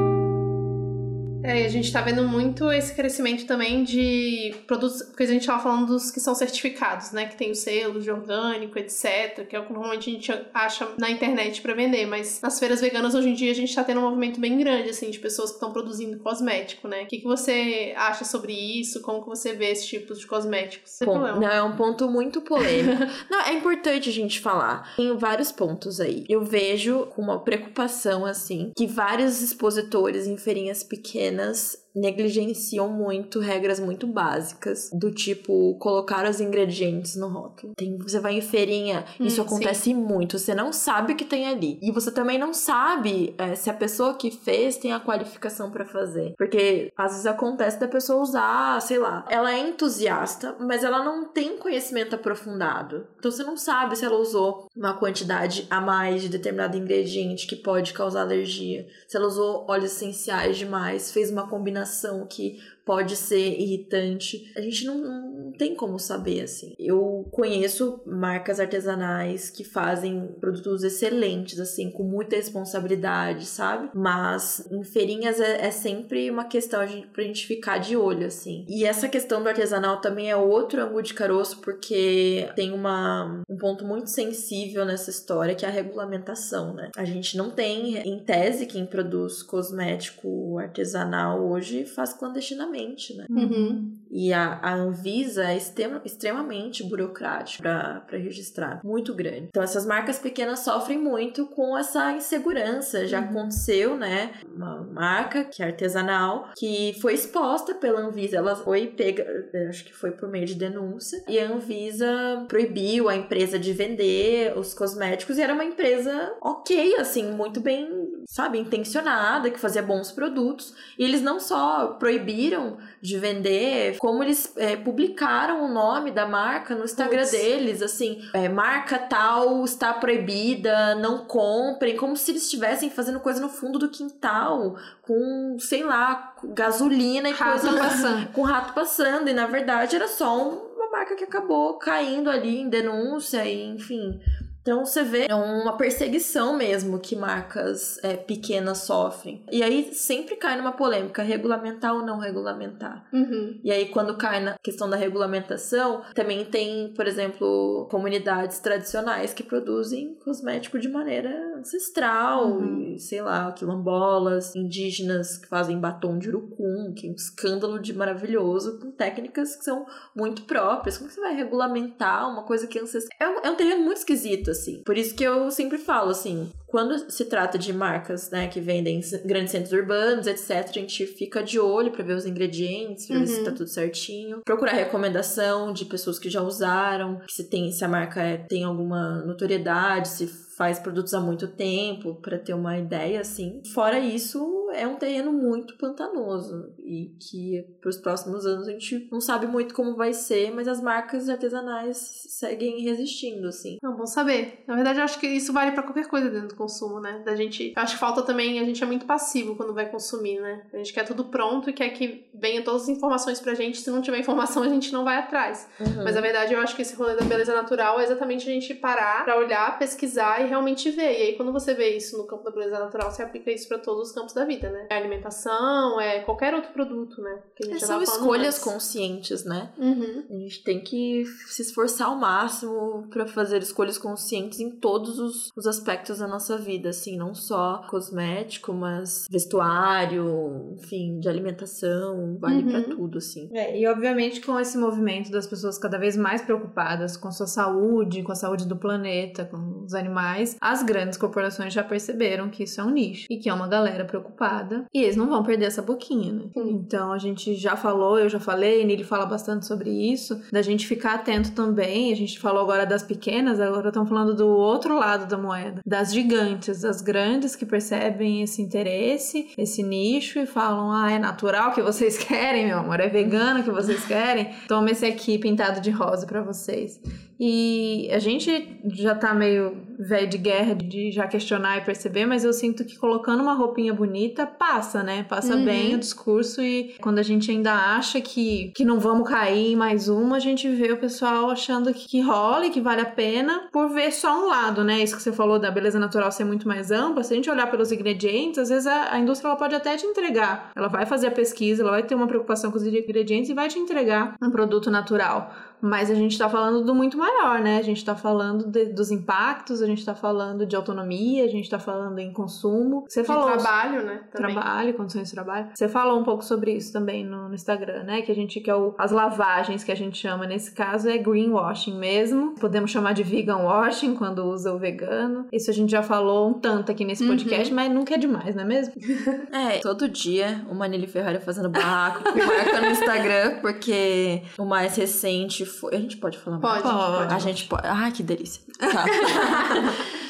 É, e a gente tá vendo muito esse crescimento também de produtos, porque a gente tava falando dos que são certificados, né? Que tem o selo de orgânico, etc. Que é o que normalmente a gente acha na internet para vender. Mas nas feiras veganas hoje em dia a gente tá tendo um movimento bem grande, assim, de pessoas que estão produzindo cosmético, né? O que, que você acha sobre isso? Como que você vê esse tipo de cosméticos? Bom, não, é um ponto muito polêmico. não, é importante a gente falar. Tem vários pontos aí. Eu vejo com uma preocupação, assim, que vários expositores em feirinhas pequenas apenas negligenciam muito regras muito básicas, do tipo colocar os ingredientes no rótulo. Tem, você vai em feirinha, hum, isso acontece sim. muito, você não sabe o que tem ali. E você também não sabe é, se a pessoa que fez tem a qualificação para fazer. Porque às vezes acontece da pessoa usar, sei lá, ela é entusiasta, mas ela não tem conhecimento aprofundado. Então você não sabe se ela usou uma quantidade a mais de determinado ingrediente que pode causar alergia, se ela usou óleos essenciais demais, fez uma combinação que pode ser irritante. A gente não, não tem como saber, assim. Eu conheço marcas artesanais que fazem produtos excelentes, assim, com muita responsabilidade, sabe? Mas em feirinhas é, é sempre uma questão de, pra gente ficar de olho, assim. E essa questão do artesanal também é outro ângulo de caroço, porque tem uma, um ponto muito sensível nessa história, que é a regulamentação, né? A gente não tem, em tese, quem produz cosmético artesanal hoje faz clandestinamente né? Uhum. E a, a Anvisa é extrema, extremamente burocrática para registrar, muito grande. Então essas marcas pequenas sofrem muito com essa insegurança. Já uhum. aconteceu, né? Uma marca que é artesanal que foi exposta pela Anvisa. Ela foi pega, acho que foi por meio de denúncia, e a Anvisa proibiu a empresa de vender os cosméticos e era uma empresa ok, assim, muito bem, sabe, intencionada, que fazia bons produtos. E eles não só proibiram de vender como eles é, publicaram o nome da marca no Instagram Puts. deles, assim, é, marca tal está proibida, não comprem, como se eles estivessem fazendo coisa no fundo do quintal, com, sei lá, gasolina e rato coisa passando. com rato passando, e na verdade era só uma marca que acabou caindo ali em denúncia, e, enfim, então você vê é uma perseguição mesmo que marcas é, pequenas sofrem. E aí sempre cai numa polêmica, regulamentar ou não regulamentar. Uhum. E aí quando cai na questão da regulamentação, também tem, por exemplo, comunidades tradicionais que produzem cosmético de maneira ancestral, uhum. e, sei lá, quilombolas, indígenas que fazem batom de urucum, que é um escândalo de maravilhoso, com técnicas que são muito próprias. Como você vai regulamentar uma coisa que é ancestral? É um, é um terreno muito esquisito, assim. Por isso que eu sempre falo, assim, quando se trata de marcas, né, que vendem em grandes centros urbanos, etc, a gente fica de olho para ver os ingredientes, pra uhum. ver se tá uhum. tudo certinho. Procurar recomendação de pessoas que já usaram, se tem se a marca é, tem alguma notoriedade, se faz produtos há muito tempo, para ter uma ideia assim. Fora isso, é um terreno muito pantanoso e que para os próximos anos a gente não sabe muito como vai ser, mas as marcas artesanais seguem resistindo, assim. Não, bom saber. Na verdade, eu acho que isso vale para qualquer coisa dentro do consumo, né? Da gente. Eu acho que falta também, a gente é muito passivo quando vai consumir, né? A gente quer tudo pronto e quer que venha todas as informações pra gente. Se não tiver informação, a gente não vai atrás. Uhum. Mas na verdade, eu acho que esse rolê da beleza natural é exatamente a gente parar pra olhar, pesquisar e realmente ver. E aí, quando você vê isso no campo da beleza natural, você aplica isso pra todos os campos da vida, né? É alimentação, é qualquer outro produto, né? Que a gente já São escolhas antes. conscientes, né? Uhum. A gente tem que se esforçar ao máximo para fazer escolhas conscientes em todos os, os aspectos da nossa vida, assim, não só cosmético, mas vestuário, enfim, de alimentação, vale Uhum. pra tudo, assim. É, e obviamente com esse movimento das pessoas cada vez mais preocupadas com sua saúde, com a saúde do planeta, com os animais, as grandes corporações já perceberam que isso é um nicho e que é uma galera preocupada e eles não vão perder essa boquinha, né? Sim. Então a gente já falou, eu já falei, Nili fala bastante sobre isso, da gente ficar atento também. A gente falou agora das pequenas, agora estamos falando do outro lado da moeda, das gigantes, das grandes que percebem esse interesse, esse nicho e falam: ah, é natural que vocês querem, meu amor, é vegano que vocês querem. Toma esse aqui pintado de rosa pra vocês. E a gente já tá meio velho de guerra de já questionar e perceber, mas eu sinto que colocando uma roupinha bonita passa, né? Passa Uhum. bem o discurso e quando a gente ainda acha que, que não vamos cair em mais uma, a gente vê o pessoal achando que, que rola e que vale a pena por ver só um lado, né? Isso que você falou da beleza natural ser muito mais ampla. Se a gente olhar pelos ingredientes, às vezes a, a indústria ela pode até te entregar. Ela vai fazer a pesquisa, ela vai ter uma preocupação com os ingredientes e vai te entregar um produto natural. Mas a gente tá falando do muito maior, né? A gente tá falando de- dos impactos, a gente tá falando de autonomia, a gente tá falando em consumo. Você De falou trabalho, né? Também. trabalho, condições de trabalho. Você falou um pouco sobre isso também no, no Instagram, né? Que a gente quer o, as lavagens que a gente chama nesse caso é greenwashing mesmo. Podemos chamar de vegan washing quando usa o vegano. Isso a gente já falou um tanto aqui nesse Uhum. podcast, mas nunca é demais, não é mesmo? É, todo dia uma Nili Ferrari fazendo barraco marca no Instagram, porque o mais recente foi. A gente pode falar mais? Pode, Pode. pode. A gente pode. Ai, que delícia. Tá.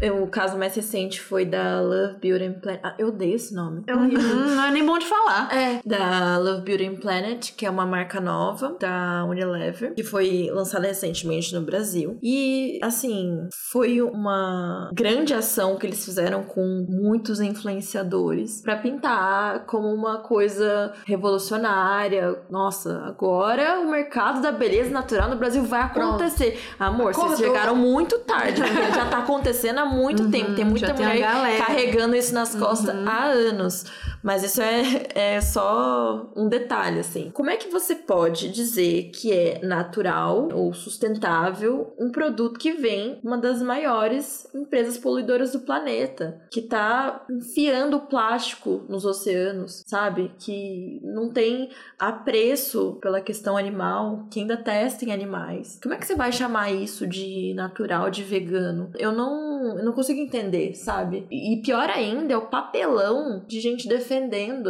É, O caso mais recente foi da Love Beauty and Planet. Ah, eu odeio esse nome. É horrível. Hum, não é nem bom de falar. É, da Love Beauty and Planet, que é uma marca nova da Unilever, que foi lançada recentemente no Brasil. E, assim, foi uma grande ação que eles fizeram com muitos influenciadores pra pintar como uma coisa revolucionária. Nossa, agora o mercado da beleza natural no Brasil vai acontecer. Amor, vocês Acordou. chegaram muito tarde, porque já tá acontecendo há muito Uhum, tempo. Tem muita já tem a mulher galera. carregando isso nas costas Uhum. há anos. Mas isso é, é só um detalhe, assim. Como é que você pode dizer que é natural ou sustentável um produto que vem uma das maiores empresas poluidoras do planeta, que tá enfiando plástico nos oceanos, sabe? Que não tem apreço pela questão animal, que ainda testa em animais. Como é que você vai chamar isso de natural, de vegano? Eu não, eu não consigo entender, sabe? E pior ainda é o papelão de gente defendendo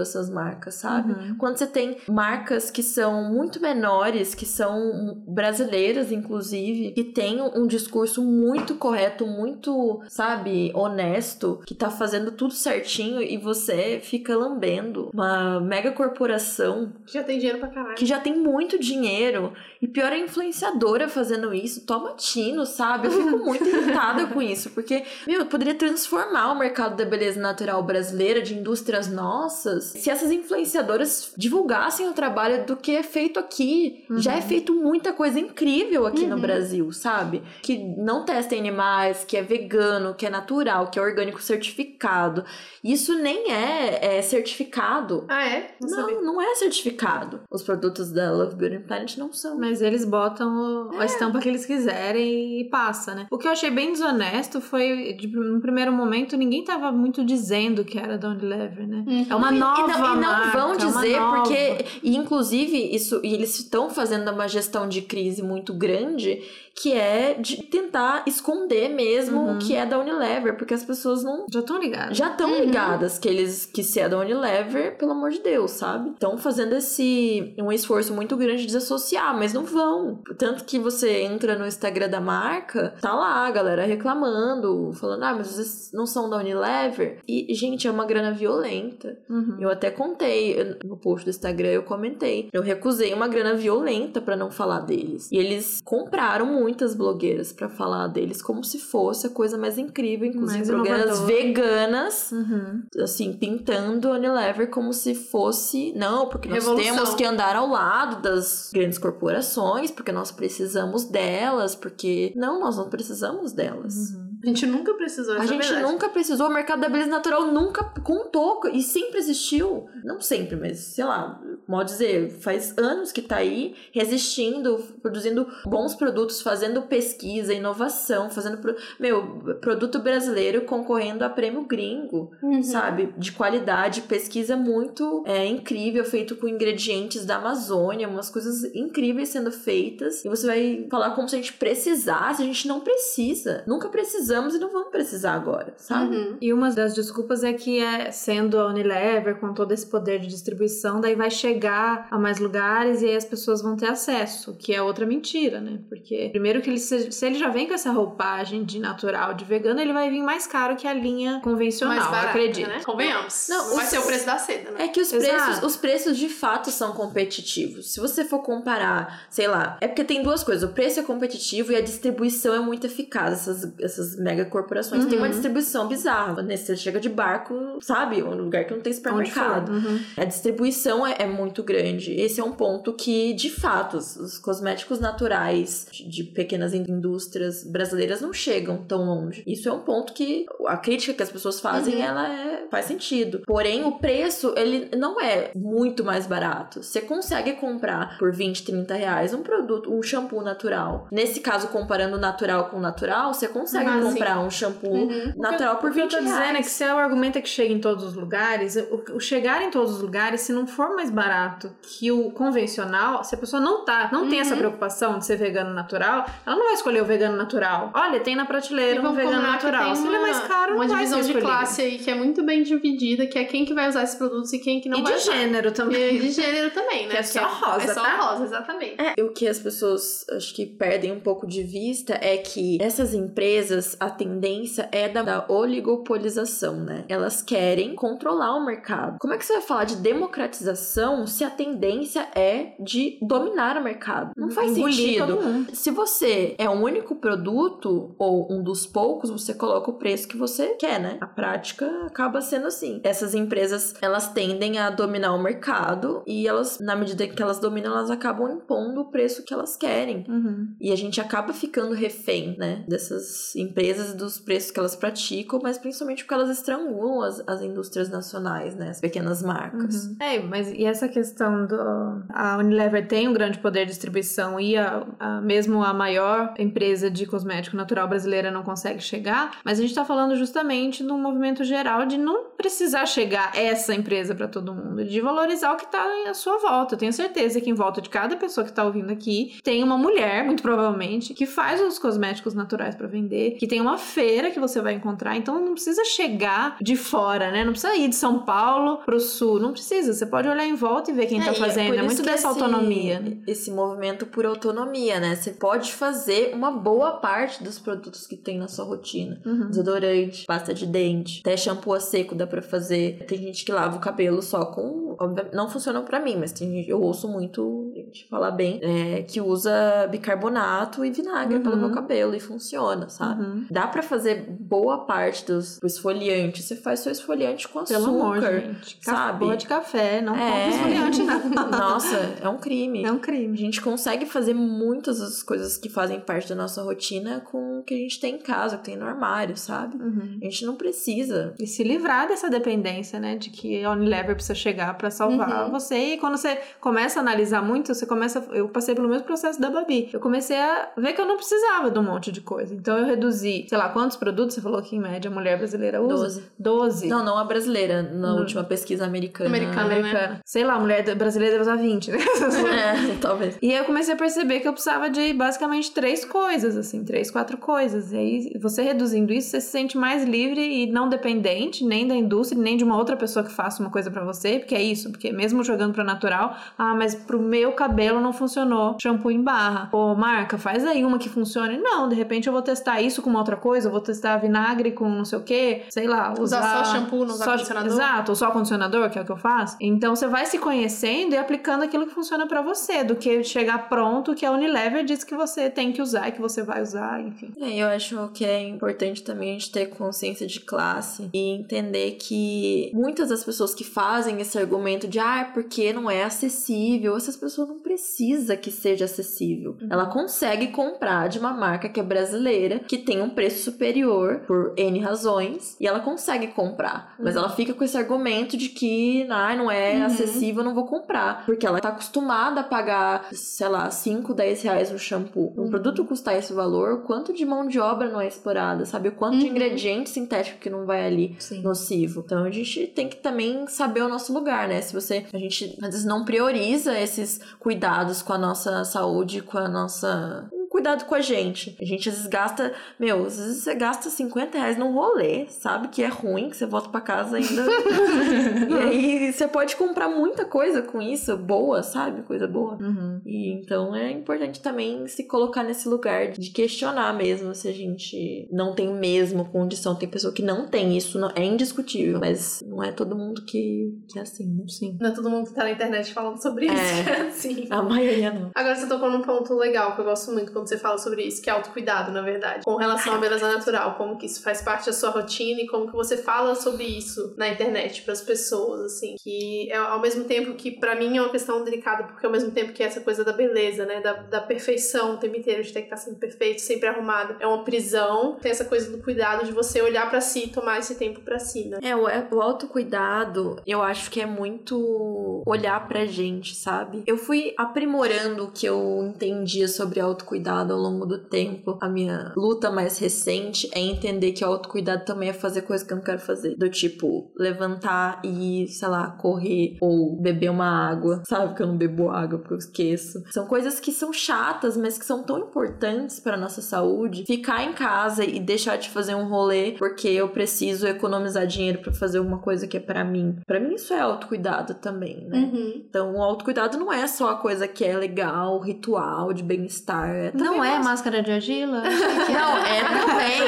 essas marcas, sabe? Uhum. Quando você tem marcas que são muito menores, que são brasileiras, inclusive, que têm um discurso muito correto, muito, sabe, honesto, que tá fazendo tudo certinho e você fica lambendo uma mega corporação Já tem dinheiro pra caralho. que já tem muito dinheiro. E pior é a influenciadora fazendo isso. Toma tino, sabe? Eu fico muito irritada com isso. Porque, meu, poderia transformar o mercado da beleza natural brasileira, de indústrias nossas, se essas influenciadoras divulgassem o trabalho do que é feito aqui. Já é feito muita coisa incrível aqui no Uhum. Brasil, sabe? Que não testa animais, que é vegano, que é natural, que é orgânico certificado. Isso nem é, é certificado. Ah, é? Não, sabia. Não, não é certificado. Os produtos da Love Beauty Planet não são. Mas eles botam o- a estampa que eles quiserem e passa, né? O que eu achei bem desonesto foi, de, no primeiro momento, ninguém tava muito dizendo que era da Unilever, né? Uhum. É uma nova e não, e não marca, vão é dizer porque e inclusive isso e eles estão fazendo uma gestão de crise muito grande que é de tentar esconder mesmo Uhum. o que é da Unilever porque as pessoas não Já estão ligados. já estão Uhum. ligadas que eles que se é da Unilever, pelo amor de Deus, sabe? Estão fazendo esse um esforço muito grande de desassociar, mas não vão. Tanto que você entra no Instagram da marca, tá lá a galera reclamando reclamando, falando, ah, mas vocês não são da Unilever. E, gente, é uma grana violenta. Uhum. Eu até contei no post do Instagram, eu comentei. Eu recusei uma grana violenta para não falar deles. E eles compraram muitas blogueiras para falar deles como se fosse a coisa mais incrível, inclusive Mais blogueiras veganas, Uhum. assim, pintando a Unilever como se fosse, não, porque nós Revolução. temos que andar ao lado das grandes corporações, porque nós precisamos delas, porque não, nós não precisamos delas. Uhum. A gente nunca precisou, A é gente verdade. nunca precisou, o mercado da beleza natural nunca contou e sempre existiu. Não sempre, mas sei lá, modo dizer, faz anos que tá aí resistindo, produzindo bons produtos, fazendo pesquisa, inovação, fazendo. Pro... Meu, produto brasileiro concorrendo a prêmio gringo, Uhum. sabe? De qualidade, pesquisa muito é, incrível, feito com ingredientes da Amazônia, umas coisas incríveis sendo feitas. E você vai falar como se a gente precisasse, a gente não precisa. Nunca precisamos e não vamos precisar agora, sabe? Uhum. E uma das desculpas é que é sendo a Unilever com todo esse poder de distribuição, daí vai chegar a mais lugares e aí as pessoas vão ter acesso, que é outra mentira, né? Porque primeiro que ele se, se ele já vem com essa roupagem de natural, de vegano, ele vai vir mais caro que a linha convencional, Mais barata, acredito. né? Convenhamos. Não, Não, vai os- ser o preço da seda, né? É que os Exato. preços, os preços de fato são competitivos. Se você for comparar, sei lá, é porque tem duas coisas. O preço é competitivo e a distribuição é muito eficaz. Essas, essas mega corporações têm uma Uhum. distribuição bizarra. Né? Você chega de barco, sabe? Um lugar que não tem supermercado. Uhum. A distribuição é, é muito grande. Esse é um ponto que, de fato, os, os cosméticos naturais de, de pequenas indústrias brasileiras não chegam tão longe. Isso é um ponto que a crítica que as pessoas fazem, Uhum. ela é, faz sentido. Porém, o preço, ele não é muito mais barato. Você consegue comprar por 20, 30 reais um produto, um shampoo natural. Nesse caso, comparando natural com natural, você consegue Ah, sim. comprar um shampoo Uhum. natural por o que 20 eu tô dizendo é reais. que se o argumento é que chega em todos os lugares, o, o chegar em todos os lugares, se não for mais barato que o convencional, se a pessoa não tá, não tem essa Uhum. preocupação de ser vegano natural, ela não vai escolher o vegano natural. Olha, tem na E prateleira um vegano natural. tem Se ele é mais caro, uma não vai ser divisão de escolhido. classe aí que é muito bem dividida, que é quem que vai usar esses produtos e quem que não e vai de usar. gênero também. E de gênero também, né? Que é só rosa, É só tá? rosa, exatamente. É, o que as pessoas acho que perdem um pouco de vista é que essas empresas, a tendência é da, da oligopolização, né? Elas querem controlar o mercado. Como é que você vai falar de democratização se a tendência é de dominar o mercado? Não faz Engolir sentido. Se você é um único produto ou um dos poucos, você coloca o preço que você quer, né? A prática acaba sendo assim. Essas empresas, elas tendem a dominar o mercado e elas, na medida que elas dominam, elas acabam impondo o preço que elas querem. Uhum. E a gente acaba ficando refém, né? Dessas empresas e dos preços que elas praticam, mas principalmente porque elas estrangulam as, as indústrias nacionais, né? As pequenas marcas. Uhum. É, mas e essa questão do. A Unilever tem um grande poder de distribuição e a, a- mesmo a maior empresa de cosmético natural brasileira não consegue chegar, mas a gente tá falando justamente um movimento geral de não precisar chegar essa empresa para todo mundo, de valorizar o que tá à sua volta. Eu tenho certeza que em volta de cada pessoa que tá ouvindo aqui tem uma mulher, muito provavelmente, que faz os cosméticos naturais para vender, que tem uma feira que você vai encontrar, então não precisa chegar de fora, né? Não precisa ir de São Paulo pro sul, não precisa. Você pode olhar em volta e ver quem tá e fazendo. por É muito dessa esse- autonomia. né? Esse movimento por autonomia, né? Você pode fazer uma boa parte dos produtos que tem na sua rotina. Uhum. Desodorante, pasta de dente, até shampoo a seco dá pra fazer. Tem gente que lava o cabelo só com. Não funcionam pra mim, mas tem gente, eu ouço muito gente falar bem é, que usa bicarbonato e vinagre pelo Uhum. meu cabelo e funciona, sabe? Uhum. Dá pra fazer boa parte dos do esfoliante. Você faz seu esfoliante com açúcar. Pelo amor, gente. Sabe? Boa de café, não É. compra esfoliante, não. Nossa, é um crime. É um A crime. gente consegue fazer muitas das coisas que fazem parte da nossa rotina com o que a gente tem em casa, que tem no armário, sabe? Uhum. A gente não precisa. E se livrar dessa dependência, né? De que a Unilever precisa chegar pra salvar Uhum. você. E quando você começa a analisar muito, você começa. Eu passei pelo mesmo processo da Babi. Eu comecei a ver que eu não precisava de um monte de coisa. Então eu reduzi, sei lá, quantos produtos você falou que em média a mulher brasileira usa? Doze. Doze. Não, não a brasileira, na Hum. última pesquisa americana. Americana. Americana. Sei lá, a mulher brasileira deve usar 20, né? É, talvez. E aí eu comecei a perceber que eu precisava de basicamente três coisas, assim, três, quatro coisas. E aí, você reduzindo isso, você se sente mais livre e não dependente nem da indústria, nem de uma outra pessoa que faça uma coisa pra você, porque é isso. isso, porque mesmo jogando pro natural, ah, mas pro meu cabelo não funcionou shampoo em barra. Pô, marca, faz aí uma que funcione. Não, de repente eu vou testar isso com uma outra coisa, eu vou testar vinagre com não sei o que, sei lá, usar, usar só shampoo, não usar só, condicionador. Exato, ou só condicionador, que é o que eu faço. Então você vai se conhecendo e aplicando aquilo que funciona para você, do que chegar pronto que a Unilever diz que você tem que usar, que você vai usar, enfim. É, eu acho que é importante também a gente ter consciência de classe e entender que muitas das pessoas que fazem esse argumento de ah, porque não é acessível, essas pessoas não precisam que seja acessível. Uhum. Ela consegue comprar de uma marca que é brasileira, que tem um preço superior por N razões, e ela consegue comprar. Uhum. Mas ela fica com esse argumento de que ah, não é uhum. acessível, não vou comprar. Porque ela tá acostumada a pagar, sei lá, 5, 10 reais no shampoo. Um uhum. produto custar esse valor, quanto de mão de obra não é explorada, sabe? O quanto de uhum. ingrediente sintético que não vai ali Sim. nocivo. Então a gente tem que também saber o nosso lugar, né? Se você. A gente às vezes não prioriza esses cuidados com a nossa saúde, com a nossa cuidado com a gente. A gente às vezes gasta, meu, às vezes você gasta 50 reais num rolê, sabe? Que é ruim, que você volta para casa ainda. e aí você pode comprar muita coisa com isso, boa, sabe? Coisa boa. Uhum. E então é importante também se colocar nesse lugar de questionar mesmo se a gente não tem mesmo condição. Tem pessoa que não tem, isso não, é indiscutível, mas não é todo mundo que, que é assim, né? Sim. Não é todo mundo que tá na internet falando sobre isso, é, assim. A maioria não. Agora você tocou num ponto legal que eu gosto muito quando você fala sobre isso, que é autocuidado, na verdade. Com relação à beleza natural, como que isso faz parte da sua rotina e como que você fala sobre isso na internet para as pessoas, assim. Que é ao mesmo tempo que para mim é uma questão delicada, porque ao mesmo tempo que essa coisa da beleza, né, da, da perfeição o tempo inteiro, de ter que estar sempre perfeito, sempre arrumado, é uma prisão. Tem essa coisa do cuidado de você olhar para si e tomar esse tempo para si, né? É, o, o autocuidado, eu acho que é muito olhar pra gente, sabe? Eu fui aprimorando o que eu entendia sobre autocuidado ao longo do tempo. A minha luta mais recente é entender que o autocuidado também é fazer coisas que eu não quero fazer. Do tipo, levantar e, sei lá, correr ou beber uma água. Sabe que eu não bebo água porque eu esqueço. São coisas que são chatas, mas que são tão importantes para nossa saúde. Ficar em casa e deixar de fazer um rolê porque eu preciso economizar dinheiro para fazer uma coisa que é para mim. Para mim isso é autocuidado também, né? Uhum. Então, o autocuidado não é só a coisa que é legal, ritual de bem-estar, não é máscara de argila? não, é também.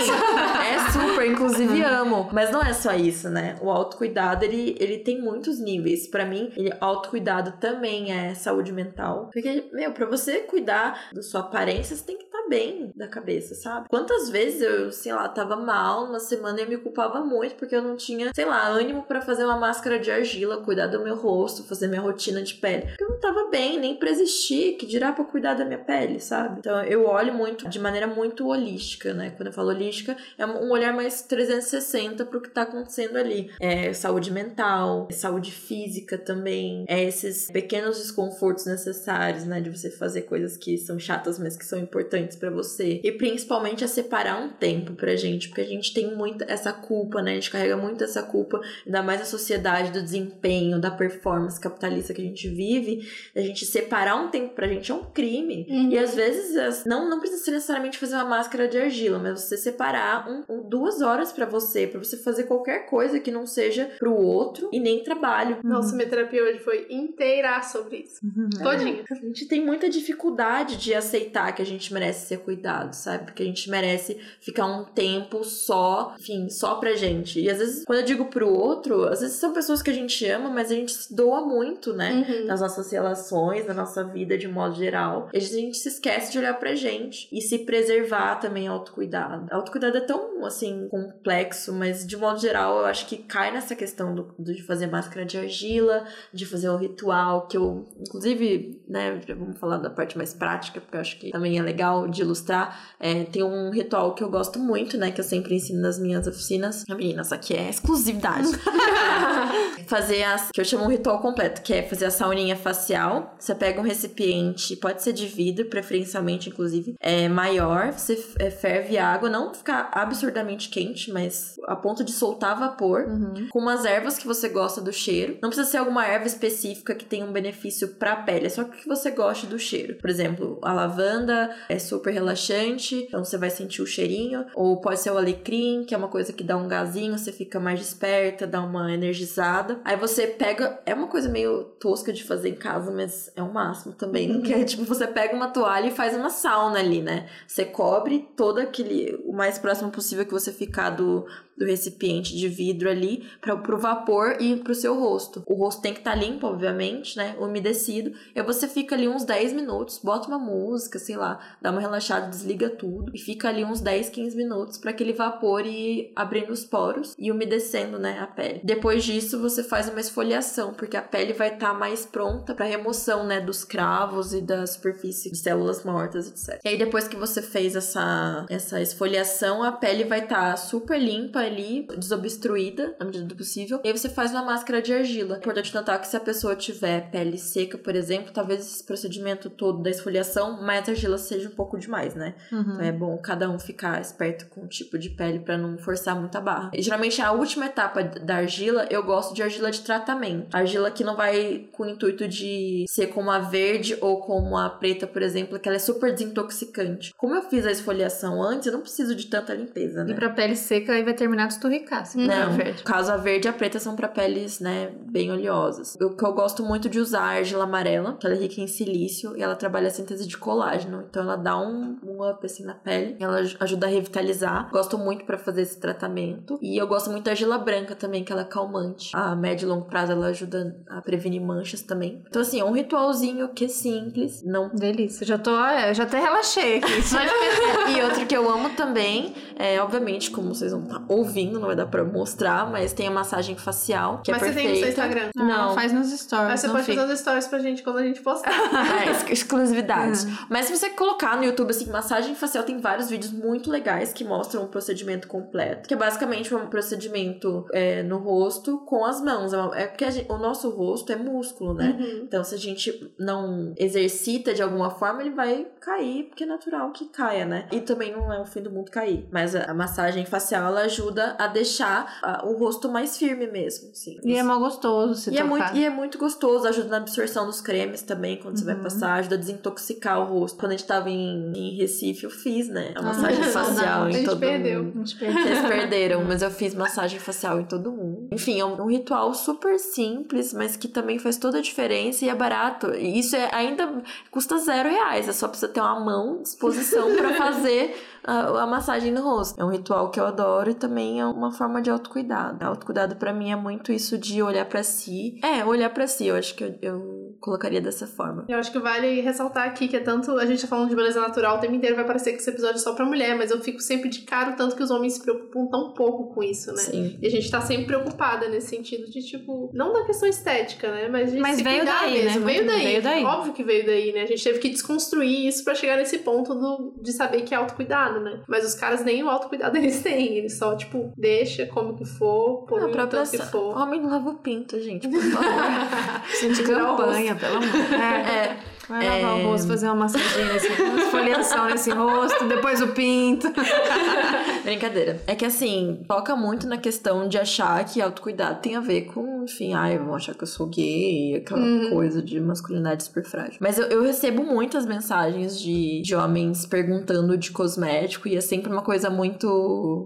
é super, inclusive amo. Mas não é só isso, né? O autocuidado, ele, ele tem muitos níveis. para mim, ele, autocuidado também é saúde mental. Porque, meu, pra você cuidar da sua aparência, você tem que tá bem da cabeça, sabe? Quantas vezes eu, sei lá, tava mal uma semana e eu me culpava muito porque eu não tinha, sei lá, ânimo para fazer uma máscara de argila, cuidar do meu rosto, fazer minha rotina de pele. Porque eu não tava bem, nem pra existir, que dirá pra cuidar da minha pele, sabe? Então eu olho muito de maneira muito holística, né? Quando eu falo holística, é um olhar mais 360 pro que tá acontecendo ali. É saúde mental, é saúde física também, é esses pequenos desconfortos necessários, né? De você fazer coisas que são chatas, mas que são importantes para você. E principalmente é separar um tempo pra gente, porque a gente tem muita essa culpa, né? A gente carrega muito essa culpa, ainda mais a sociedade do desempenho, da performance capitalista que a gente vive, a gente separar um tempo pra gente é um crime. Uhum. E às vezes não, não precisa necessariamente fazer uma máscara de argila, mas você separar um, um duas horas para você, para você fazer qualquer coisa que não seja pro outro e nem trabalho. Nossa, minha terapia hoje foi inteira sobre isso. Uhum. Todinha. A gente tem muita dificuldade de aceitar que a gente merece ser cuidado, sabe? Porque a gente merece ficar um tempo só, enfim, só pra gente. E às vezes, quando eu digo pro outro, às vezes são pessoas que a gente ama, mas a gente doa muito, né? Uhum. Nas nossas relações, na nossa vida de modo geral. E a gente se esquece de olhar pra gente e se preservar também autocuidado. Autocuidado é tão, assim, complexo, mas de modo geral eu acho que cai nessa questão do, do de fazer máscara de argila, de fazer um ritual que eu, inclusive, né, vamos falar da parte mais prática, porque eu acho que também é legal de ilustrar. É, tem um ritual que eu gosto muito, né, que eu sempre ensino nas minhas oficinas. Meninas, aqui é exclusividade. fazer as, que eu chamo um ritual completo, que é fazer a sauninha facial. Você pega um recipiente, pode ser de vidro, preferencialmente, inclusive, é maior, você é, ferve água, não ficar absurdamente quente, mas a ponto de soltar vapor, uhum. com umas ervas que você gosta do cheiro. Não precisa ser alguma erva específica que tenha um benefício pra pele, é só que você goste do cheiro. Por exemplo, a lavanda, é super relaxante, então você vai sentir o cheirinho. Ou pode ser o alecrim, que é uma coisa que dá um gazinho, você fica mais desperta, dá uma energizada. Aí você pega, é uma coisa meio tosca de fazer em casa, mas é o máximo também, que é tipo, você pega uma toalha e faz uma sauna ali, né? Você cobre todo aquele, o mais próximo possível que você ficar do, do recipiente de vidro ali para pro vapor e pro seu rosto. O rosto tem que estar tá limpo, obviamente, né? Umedecido. E você fica ali uns 10 minutos, bota uma música, sei lá, dá uma relaxada, desliga tudo e fica ali uns 10, 15 minutos para aquele vapor ir abrindo os poros e umedecendo, né, a pele. Depois disso, você faz uma esfoliação, porque a pele vai estar tá mais pronta para remoção, né, dos cravos e da superfície de células mortas, etc. E aí depois que você fez essa essa esfoliação, a pele vai estar tá super limpa ali, desobstruída, na medida do possível. E aí você faz uma máscara de argila. É importante notar que se a pessoa tiver pele seca, por exemplo, talvez esse procedimento todo da esfoliação, mais argila seja um pouco demais, né? Uhum. Então é bom cada um ficar esperto com o tipo de pele para não forçar muita barra. E, geralmente a última etapa da argila, eu gosto de argila de tratamento. Argila que não vai com o intuito de ser como a verde ou como a preta, por exemplo, que ela é super desintoxicante. Como eu fiz a esfoliação antes, eu não preciso de tanta limpeza, né? E pra pele seca aí vai terminar terminar de esturricar. Se não, verde. caso a verde e a preta são para peles, né, bem oleosas. O que eu gosto muito de usar a argila amarela, que ela é rica em silício e ela trabalha a síntese de colágeno. Então ela dá um, um up assim na pele, ela ajuda a revitalizar. Gosto muito para fazer esse tratamento. E eu gosto muito da argila branca também, que ela é calmante. A médio e longo prazo ela ajuda a prevenir manchas também. Então assim, é um ritualzinho que é simples, não Delícia. Já tô, é, já até relaxei aqui. e outro que eu amo também, é obviamente, como vocês vão estar tá ouvindo não vai dar pra mostrar, mas tem a massagem facial, que mas é perfeita. Mas você tem no seu Instagram? Não, não. faz nos stories. Mas você pode fica. fazer os stories pra gente quando a gente postar. é, exclusividade. Uhum. Mas se você colocar no YouTube, assim, massagem facial, tem vários vídeos muito legais que mostram o procedimento completo, que é basicamente um procedimento é, no rosto com as mãos. É, é porque gente, o nosso rosto é músculo, né? Uhum. Então, se a gente não exercita de alguma forma, ele vai cair, porque é natural que caia, né? E também não é o fim do mundo cair. Mas a, a massagem facial, ela ajuda ajuda a deixar uh, o rosto mais firme mesmo, assim. E é mal gostoso se e tocar. É muito, e é muito gostoso, ajuda na absorção dos cremes também, quando uhum. você vai uhum. passar, ajuda a desintoxicar o rosto. Quando a gente tava em, em Recife, eu fiz, né, a ah, massagem ah, facial em todo perdeu. mundo. A gente perdeu. Vocês perderam, mas eu fiz massagem facial em todo mundo. Enfim, é um, um ritual super simples, mas que também faz toda a diferença e é barato. E isso é, ainda custa zero reais, é só pra você ter uma mão, disposição para fazer a, a, massagem no rosto. É um ritual que eu adoro e também é uma forma de autocuidado. Autocuidado para mim é muito isso de olhar para si. É, olhar para si, eu acho que eu, eu, colocaria dessa forma. Eu acho que vale ressaltar aqui que é tanto. A gente tá falando de beleza natural o tempo inteiro, vai parecer que esse episódio é só pra mulher, mas eu fico sempre de cara o tanto que os homens se preocupam tão pouco com isso, né? Sim. E a gente tá sempre preocupada nesse sentido de, tipo, não da questão estética, né? Mas de mas se veio daí, mesmo. Né? Veio daí. veio daí. Óbvio que veio daí, né? A gente teve que desconstruir isso para chegar nesse ponto do, de saber que é autocuidado cuidado, né? Mas os caras nem o autocuidado eles têm. Eles só, tipo, deixa como que for, põe o tanto que for. Homem não lava o pinto, gente, por favor. gente, campanha, pelo amor. É. é. Vai lavar é... o rosto, fazer uma massagem nesse rosto, esfoliação nesse rosto, depois o pinto. Brincadeira. É que assim, toca muito na questão de achar que autocuidado tem a ver com, enfim, ai, vão achar que eu sou gay, aquela uhum. coisa de masculinidade super frágil. Mas eu, eu recebo muitas mensagens de, de homens perguntando de cosmético e é sempre uma coisa muito.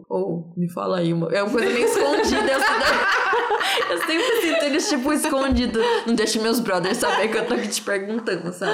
Ou, oh, me fala aí, uma... é uma coisa meio escondida. eu, eu sempre sinto eles, tipo, escondido. Não deixe meus brothers saber que eu tô aqui te perguntando, sabe?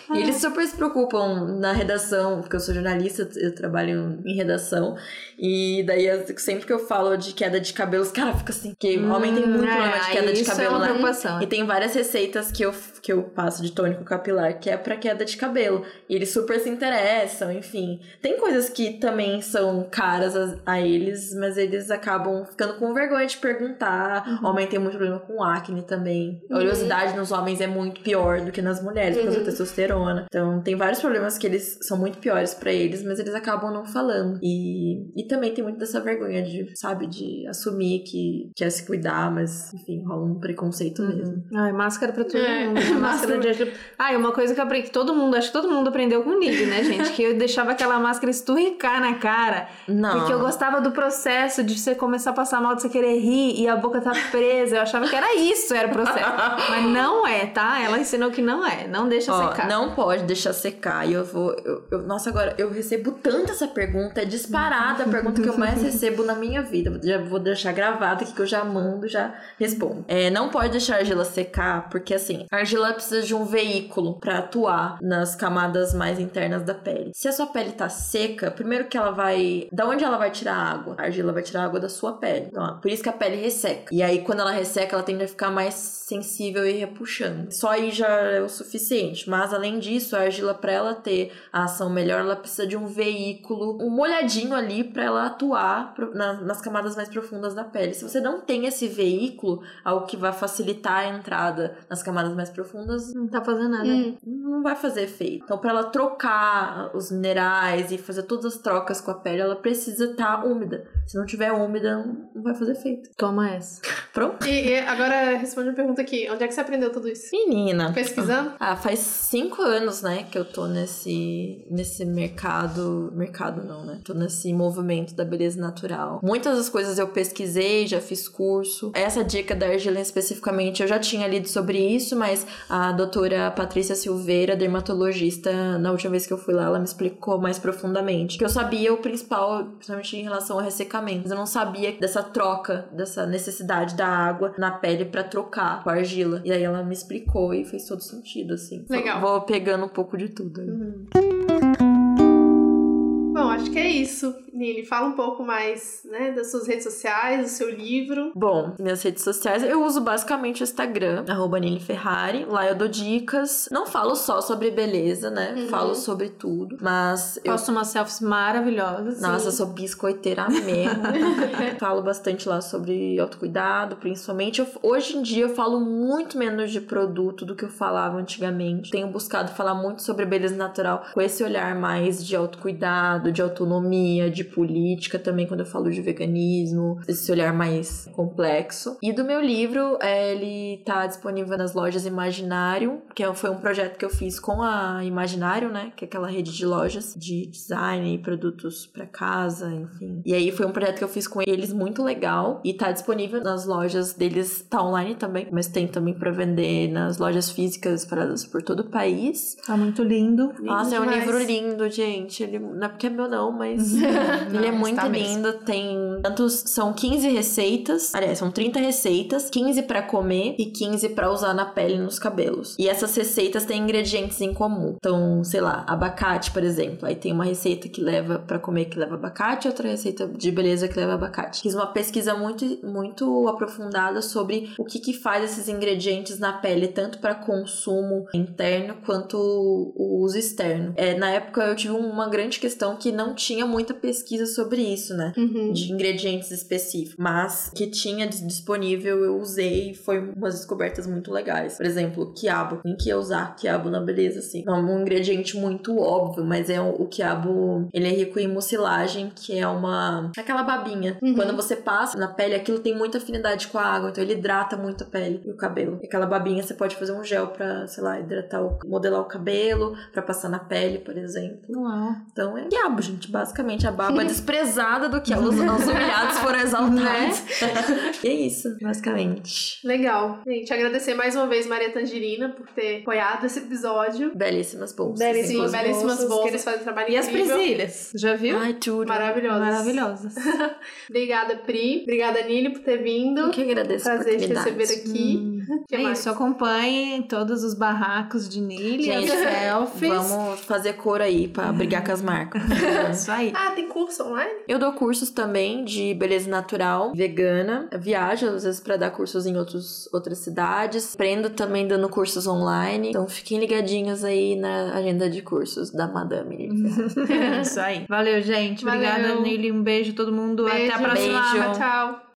E eles super se preocupam na redação, porque eu sou jornalista, eu trabalho em redação. E daí, sempre que eu falo de queda de cabelo, os caras ficam assim, que hum, homem tem muito é, problema de queda de cabelo, é uma né? Preocupação. E tem várias receitas que eu, que eu passo de tônico capilar que é pra queda de cabelo. E eles super se interessam, enfim. Tem coisas que também são caras a, a eles, mas eles acabam ficando com vergonha de perguntar. Uhum. Homem tem muito problema com acne também. A uhum. oleosidade nos homens é muito pior do que nas mulheres, por causa da uhum. testosterona. Então, tem vários problemas que eles são muito piores para eles, mas eles acabam não falando. E, e também tem muito dessa vergonha de, sabe, de assumir que quer se cuidar, mas, enfim, rola um preconceito uhum. mesmo. Ai, máscara pra todo é, mundo. máscara de Ai, uma coisa que eu aprendi, que todo mundo, acho que todo mundo aprendeu comigo, né, gente? Que eu deixava aquela máscara esturricar na cara. Não. Porque eu gostava do processo de você começar a passar mal, de você querer rir e a boca tá presa. Eu achava que era isso, era o processo. mas não é, tá? Ela ensinou que não é. Não deixa Ó, secar. Não não pode deixar secar. E eu vou. Eu, eu- nossa, agora eu recebo tanto essa pergunta, é disparada a pergunta que eu mais recebo na minha vida. Já vou deixar gravado aqui que eu já mando, já respondo. É, não pode deixar a argila secar, porque assim, a argila precisa de um veículo pra atuar nas camadas mais internas da pele. Se a sua pele tá seca, primeiro que ela vai. Da onde ela vai tirar a água? A argila vai tirar a água da sua pele. Então, por isso que a pele resseca. E aí, quando ela resseca, ela tende a ficar mais sensível e repuxando. Só aí já é o suficiente. Mas além disso, a argila, pra ela ter a ação melhor, ela precisa de um veículo, um molhadinho ali pra ela atuar pro- na- nas camadas mais profundas da pele. Se você não tem esse veículo, algo que vai facilitar a entrada nas camadas mais profundas, Não tá fazendo nada. Hum. não vai fazer efeito. Então, pra ela trocar os minerais e fazer todas as trocas com a pele, ela precisa estar úmida. Se não tiver úmida, não não vai fazer efeito. Toma essa. Pronto? E, e agora responde uma pergunta aqui. Onde é que você aprendeu tudo isso? Menina. Pesquisando? Ah, faz cinco anos, né, que eu tô nesse, nesse mercado. Mercado não, né? Tô nesse movimento da beleza natural. Muitas das coisas eu pesquisei, já fiz curso. Essa dica da argila especificamente, eu já tinha lido sobre isso, mas a doutora Patrícia Silveira, dermatologista, na última vez que eu fui lá, ela me explicou mais profundamente. Que eu sabia o principal, principalmente em relação ao ressecamento. Mas eu não sabia dessa troca, dessa necessidade da água na pele pra trocar com a argila. E aí ela me explicou e fez todo sentido, assim. Legal. Vou pegando um pouco de tudo. aí. Acho que é isso. Nili, fala um pouco mais né, das suas redes sociais, do seu livro. Bom, minhas redes sociais, eu uso basicamente o Instagram, arroba Nili Ferrari. Lá eu dou dicas. Não falo só sobre beleza, né? Uhum. Falo sobre tudo. Mas eu Posto umas selfies maravilhosas. Nossa, eu sou biscoiteira mesmo. falo bastante lá sobre autocuidado, principalmente. Eu- hoje em dia eu falo muito menos de produto do que eu falava antigamente. Tenho buscado falar muito sobre beleza natural com esse olhar mais de autocuidado, de autonomia, de política também, quando eu falo de veganismo, esse olhar mais complexo. E do meu livro, é, ele tá disponível nas lojas Imaginário, que é- foi um projeto que eu fiz com a Imaginário, né? Que é aquela rede de lojas de design e produtos pra casa, enfim. E aí foi um projeto que eu fiz com eles muito legal e tá disponível nas lojas deles, tá online também, mas tem também pra vender nas lojas físicas espalhadas por todo o país. Tá muito lindo. Nossa, é um demais. livro lindo, gente. Ele não é porque é meu não, mas ele é Não, muito está mesmo. lindo. Tem tantos são 15 receitas, aliás, são 30 receitas, 15 pra comer e 15 pra usar na pele e nos cabelos. E essas receitas têm ingredientes em comum. Então, sei lá, abacate, por exemplo. Aí tem uma receita que leva pra comer que leva abacate, outra receita de beleza que leva abacate. Fiz uma pesquisa muito muito aprofundada sobre o que que faz esses ingredientes na pele, tanto para consumo interno quanto o uso externo. É, na época eu tive uma grande questão que não tinha muita pesquisa sobre isso, né? Uhum. De ingredientes específicos, mas que tinha dis- disponível eu usei e foi umas descobertas muito legais. Por exemplo, quiabo. Quem que ia usar quiabo na beleza, assim? É um ingrediente muito óbvio, mas é o, o quiabo, ele é rico em mucilagem, que é uma... aquela babinha. Uhum. Quando você passa na pele, aquilo tem muita afinidade com a água, então ele hidrata muito a pele e o cabelo. E aquela babinha você pode fazer um gel pra, sei lá, hidratar, o, modelar o cabelo, pra passar na pele, por exemplo. Uau. Então é quiabo, gente. Basicamente, a baba desprezada do que os, os humilhados foram exaltados. e é isso, basicamente. Legal. Gente, agradecer mais uma vez Maria Tangerina por ter apoiado esse episódio. Belíssimas bolsas. Belíssimas Sim, belíssimas bolsas, bolsas, que- eles fazem um trabalho E as incrível. presilhas? Já viu? Ai, tudo. Maravilhosas. Maravilhosas. Obrigada, Pri. Obrigada, Nili, por ter vindo. Eu que agradeço Prazer te receber aqui. Hum. Que é mais? isso, acompanhem todos os barracos de Nili, as Gente, selfies. Vamos fazer cor aí pra brigar com as marcas. Isso aí. Ah, tem curso online? Eu dou cursos também de beleza natural, vegana. Viajo às vezes pra dar cursos em outros, outras cidades. Aprendo também dando cursos online. Então fiquem ligadinhos aí na agenda de cursos da Madame. Lili Ferrari. Isso aí. Valeu, gente. Valeu. Obrigada, Nili. Um beijo a todo mundo. Beijo. Até a próxima. Beijo. Tchau.